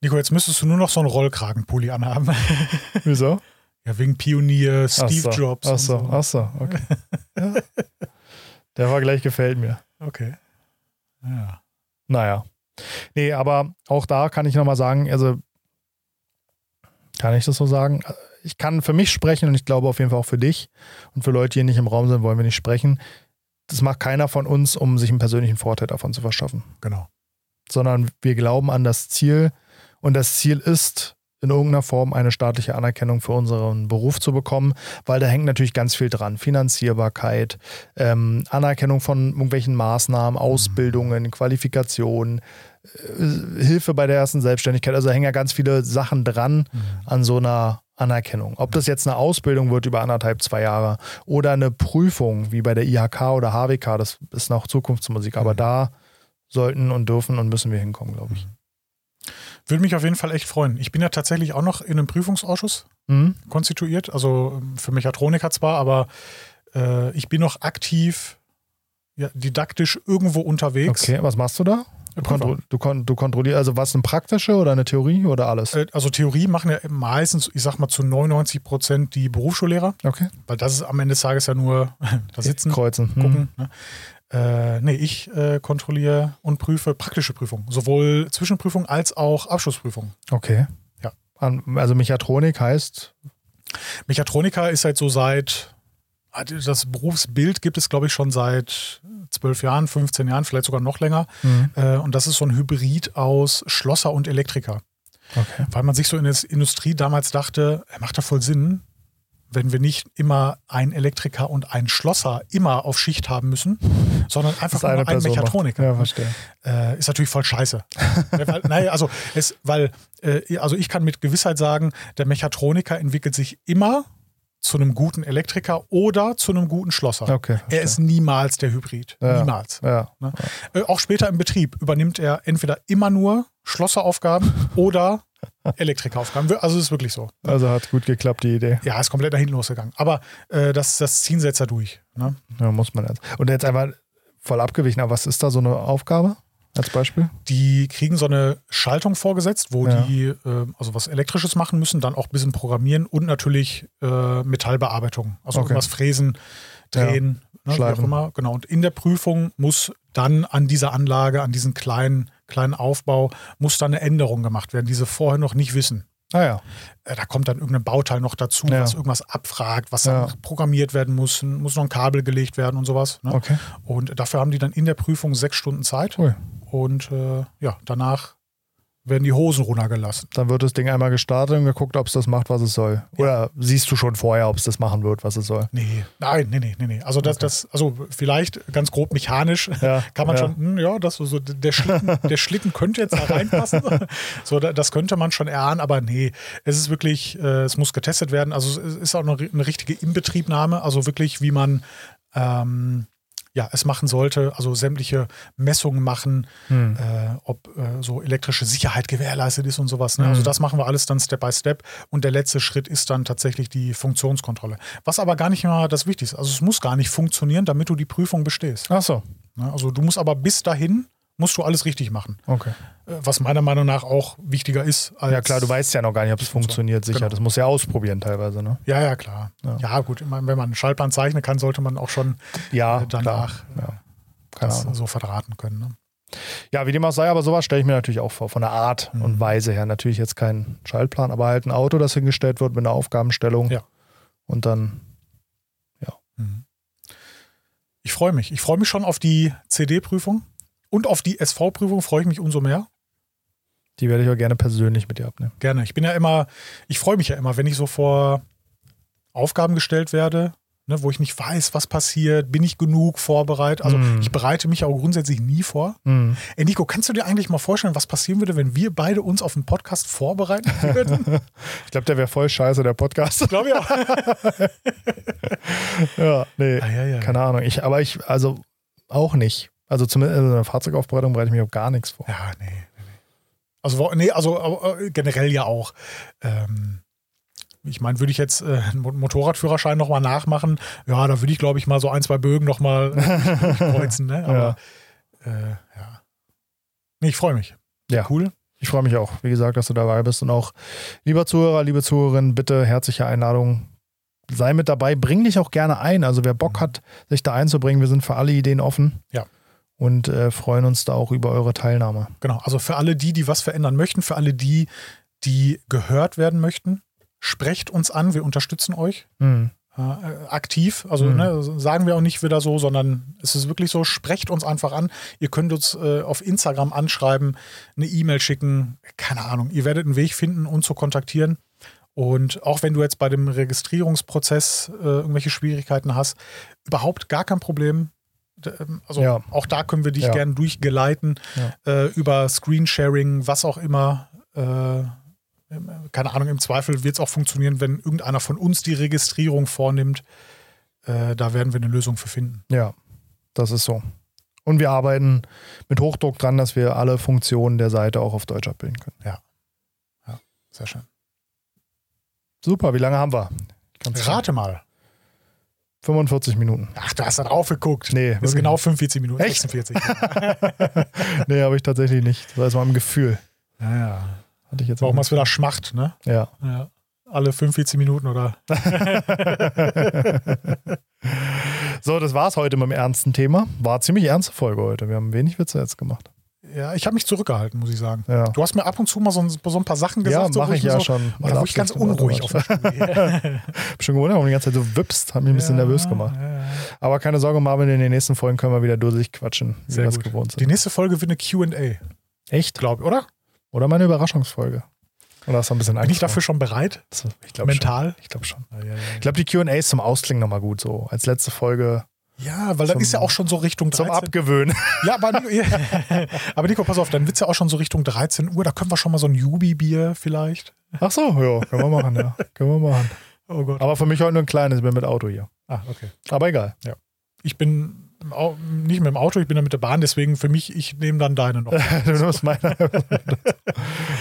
Nico, jetzt müsstest du nur noch so einen Rollkragenpulli anhaben. [laughs] Wieso? Ja, wegen Pionier, Steve ach so, Jobs. Ach so, so. ach so, okay. [laughs] ja. Der Vergleich gefällt mir. Okay. Ja. Naja. Nee, aber auch da kann ich nochmal sagen, also kann ich das so sagen? Ich kann für mich sprechen und ich glaube auf jeden Fall auch für dich und für Leute, die nicht im Raum sind, wollen wir nicht sprechen das macht keiner von uns, um sich einen persönlichen Vorteil davon zu verschaffen. Genau. Sondern wir glauben an das Ziel und das Ziel ist, in irgendeiner Form eine staatliche Anerkennung für unseren Beruf zu bekommen, weil da hängt natürlich ganz viel dran. Finanzierbarkeit, ähm, Anerkennung von irgendwelchen Maßnahmen, Ausbildungen, mhm. Qualifikationen, äh, Hilfe bei der ersten Selbstständigkeit. Also da hängen ja ganz viele Sachen dran mhm. an so einer Anerkennung. Ob das jetzt eine Ausbildung wird über anderthalb, zwei Jahre oder eine Prüfung wie bei der IHK oder HWK, das ist noch Zukunftsmusik. Aber mhm. da sollten und dürfen und müssen wir hinkommen, glaube ich. Würde mich auf jeden Fall echt freuen. Ich bin ja tatsächlich auch noch in einem Prüfungsausschuss mhm. konstituiert. Also ähm, für Mechatroniker zwar, aber äh, ich bin noch aktiv ja, didaktisch irgendwo unterwegs. Okay, was machst du da? Kontro du, kon du kontrollierst, also was eine praktische oder eine Theorie oder alles? Äh, also Theorie machen ja meistens, ich sag mal zu 99 Prozent die Berufsschullehrer. Okay. Weil das ist am Ende des Tages ja nur [laughs] da sitzen, kreuzen, gucken. Hm. Ne? Äh, nee, ich äh, kontrolliere und prüfe praktische Prüfungen. Sowohl Zwischenprüfung als auch Abschlussprüfung. Okay. Ja. Also Mechatronik heißt? Mechatroniker ist halt so seit das Berufsbild gibt es, glaube ich, schon seit zwölf Jahren, 15 Jahren, vielleicht sogar noch länger. Mhm. Äh, und das ist so ein Hybrid aus Schlosser und Elektriker. Okay. Weil man sich so in der Industrie damals dachte, macht ja voll Sinn, wenn wir nicht immer einen Elektriker und einen Schlosser immer auf Schicht haben müssen, sondern einfach nur einen Person Mechatroniker. Ja, verstehe. Äh, ist natürlich voll scheiße. [laughs] weil, naja, also, es, weil, äh, also ich kann mit Gewissheit sagen, der Mechatroniker entwickelt sich immer zu einem guten Elektriker oder zu einem guten Schlosser. Okay, er ist niemals der Hybrid. Ja, niemals. Ja, ne? ja. Äh, auch später im Betrieb übernimmt er entweder immer nur Schlosseraufgaben [laughs] oder Elektrikeraufgaben. Also es ist wirklich so. Also hat gut geklappt, die Idee. Ja, ist komplett nach hinten losgegangen. Aber äh, das, das ziehen sie jetzt da durch. Ne? Ja, muss man jetzt. Und jetzt einfach voll abgewichen. Aber was ist da so eine Aufgabe? Als Beispiel? Die kriegen so eine Schaltung vorgesetzt, wo ja. die äh, also was Elektrisches machen müssen, dann auch ein bisschen programmieren und natürlich äh, Metallbearbeitung. Also okay. irgendwas fräsen, drehen, ja. ne, wie auch immer. Genau. Und in der Prüfung muss dann an dieser Anlage, an diesem kleinen, kleinen Aufbau, muss dann eine Änderung gemacht werden, die sie vorher noch nicht wissen. Ah ja. Äh, da kommt dann irgendein Bauteil noch dazu, ja. was irgendwas abfragt, was ja. dann programmiert werden muss, muss noch ein Kabel gelegt werden und sowas. Ne? Okay. Und dafür haben die dann in der Prüfung sechs Stunden Zeit. Ui. Und äh, ja, danach werden die Hosen runtergelassen. Dann wird das Ding einmal gestartet und geguckt, ob es das macht, was es soll. Ja. Oder siehst du schon vorher, ob es das machen wird, was es soll? Nee, nein, nee, nee, nee, nee. Also das, okay. das, also vielleicht ganz grob mechanisch ja. [laughs] kann man ja. schon, hm, ja, das so der Schlitten, [laughs] der Schlitten könnte jetzt da reinpassen. [laughs] so, das könnte man schon erahnen, aber nee, es ist wirklich, äh, es muss getestet werden. Also es ist auch eine, eine richtige Inbetriebnahme, also wirklich, wie man ähm, ja, es machen sollte, also sämtliche Messungen machen, hm. äh, ob äh, so elektrische Sicherheit gewährleistet ist und sowas. Ne? Also hm. Also das machen wir alles dann Step by Step und der letzte Schritt ist dann tatsächlich die Funktionskontrolle. Was aber gar nicht immer das Wichtigste ist. Also es muss gar nicht funktionieren, damit du die Prüfung bestehst. Ach so. Ne? Also du musst aber bis dahin musst du alles richtig machen. Okay. Äh, was meiner Meinung nach auch wichtiger ist. ja klar, du weißt ja noch gar nicht, ob es funktioniert, sicher. Genau. Das muss ja ausprobieren teilweise, ne? Ja, ja, klar. Ja, ja gut, wenn man einen Schaltplan zeichnen kann, sollte man auch schon ja, äh, danach ja. das so verdrahten können. Ne? Ja, wie dem auch sei, aber sowas stelle ich mir natürlich auch vor, von der Art mhm. und Weise her. Natürlich jetzt kein Schaltplan, aber halt ein Auto, das hingestellt wird mit einer Aufgabenstellung. Ja. Und dann, ja. Mhm. Ich freue mich. Ich freue mich schon auf die CD-Prüfung. Und auf die SV-Prüfung freue ich mich umso mehr. Die werde ich auch gerne persönlich mit dir abnehmen. Gerne. Ich bin ja immer, ich freue mich ja immer, wenn ich so vor Aufgaben gestellt werde. ne, wo ich nicht weiß, was passiert, bin ich genug vorbereitet. Also Mhm. ich bereite mich auch grundsätzlich nie vor. Mhm. Ey Nico, kannst du dir eigentlich mal vorstellen, was passieren würde, wenn wir beide uns auf einen Podcast vorbereiten würden? [laughs] Ich glaube, der wäre voll scheiße, der Podcast. Glaube ich auch. [laughs] ja, nee, Ah, ja, ja. keine Ahnung. Ich, aber ich, also auch nicht. Also zumindest in der Fahrzeugaufbereitung bereite ich mich auf gar nichts vor. Ja, nee. nee. Also, nee, also äh, generell ja auch. Ähm, ich meine, würde ich jetzt äh, einen Mo- Motorradführerschein nochmal nachmachen, ja, da würde ich, glaube ich, mal so ein, zwei Bögen nochmal [laughs] kreuzen. Ne? Aber äh, ja. Nee, ich freue mich. Ja. Cool. Ich freue mich auch, wie gesagt, dass du dabei bist. Und auch, lieber Zuhörer, liebe Zuhörerin, bitte herzliche Einladung. Sei mit dabei, bring dich auch gerne ein. Also wer Bock hat, sich da einzubringen, wir sind für alle Ideen offen. Ja. Und äh, freuen uns da auch über eure Teilnahme. Genau. Also für alle die, die was verändern möchten, für alle die, die gehört werden möchten, sprecht uns an, wir unterstützen euch. Hm. äh, aktiv. Also Mhm. ne, sagen wir auch nicht wieder so, sondern es ist wirklich so, sprecht uns einfach an. Ihr könnt uns äh, auf Instagram anschreiben, eine E-Mail schicken, keine Ahnung. Ihr werdet einen Weg finden, uns zu kontaktieren. Und auch wenn du jetzt bei dem Registrierungsprozess äh, irgendwelche Schwierigkeiten hast, überhaupt gar kein Problem. Ähm, Also Ja. auch da können wir dich Ja. gerne durchgeleiten äh, über Screensharing, was auch immer. Äh, keine Ahnung, im Zweifel wird es auch funktionieren, wenn irgendeiner von uns die Registrierung vornimmt. Äh, da werden wir eine Lösung für finden. Ja, das ist so. Und wir arbeiten mit Hochdruck dran, dass wir alle Funktionen der Seite auch auf Deutsch abbilden können. Sehr schön. Super, wie lange haben wir? Sagen. Rate mal. 45 Minuten. Ach, du hast da drauf geguckt. Nee, ist wirklich genau 45 Minuten. Echt? 46. [laughs] [laughs] Nee, habe ich tatsächlich nicht. Das war jetzt mal im Gefühl. ja, ja. Hatte ich jetzt Warum hast du wieder Schmacht, ne? Ja. Ja. Alle 45 Minuten oder? [laughs] So, das war's heute mit dem ernsten Thema. War ziemlich ernste Folge heute. Wir haben wenig Witze jetzt gemacht. Ja, ich habe mich zurückgehalten, muss ich sagen. Ja, Du hast mir ab und zu mal so, ein- so ein paar Sachen ja gesagt, so, mache ich mir ja so, schon. Oh, da wurde ich ganz unruhig auf dem [laughs] Stuhl. Schon gewundert, warum du die ganze Zeit so wippst. Hat mich ein bisschen nervös gemacht. Ja, ja. Aber keine Sorge, Marvin, in den nächsten Folgen können wir wieder dursig quatschen, wie Sehr wir das gewohnt Die sind. nächste Folge wird eine QA, Echt? glaube ich, oder? Oder meine Überraschungsfolge. Oder hast du ein bisschen Angst? Bin ich dafür schon bereit? Ich glaube schon. Mental? Ich glaube schon. Ja, ja, ja. Ich glaube, die QAs zum Ausklingen nochmal gut so. Als letzte Folge Ja, weil dann Zum- ist ja auch schon so Richtung zum 13. Abgewöhnen. [laughs] Ja, aber, Nico- ja. [laughs] aber Nico, pass auf, dann wird es ja auch schon so Richtung 13 Uhr. Da können wir schon mal so ein Jubi-Bier vielleicht. Ach so, ja, können wir machen, ja. Können wir machen. Oh Gott. Aber für mich heute nur ein kleines, ich bin mit Auto hier. Ah, okay. Aber egal. Ich bin nicht mit dem Auto, ich bin da mit der Bahn, deswegen für mich, ich nehme dann deine noch. du nimmst meine.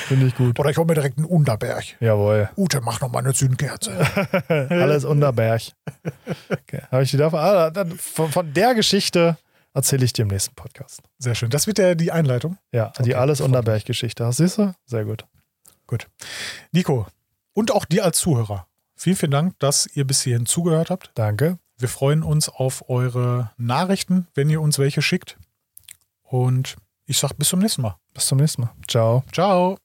Finde ich gut. Oder ich hole mir direkt einen Unterberg. Jawohl. Ute, mach noch mal eine Zündkerze. [laughs] Alles Unterberg. Okay. Habe ich die dafür? Ah, dann von, von der Geschichte erzähle ich dir im nächsten Podcast. Sehr schön. Das wird ja die Einleitung. Ja, die Okay. Alles Unterberg-Geschichte. Siehst du? Sehr gut. Nico, und auch dir als Zuhörer. Vielen, vielen Dank, dass ihr bis hierhin zugehört habt. Danke. Wir freuen uns auf eure Nachrichten, wenn ihr uns welche schickt. Und ich sage bis zum nächsten Mal. Bis zum nächsten Mal. Ciao. Ciao.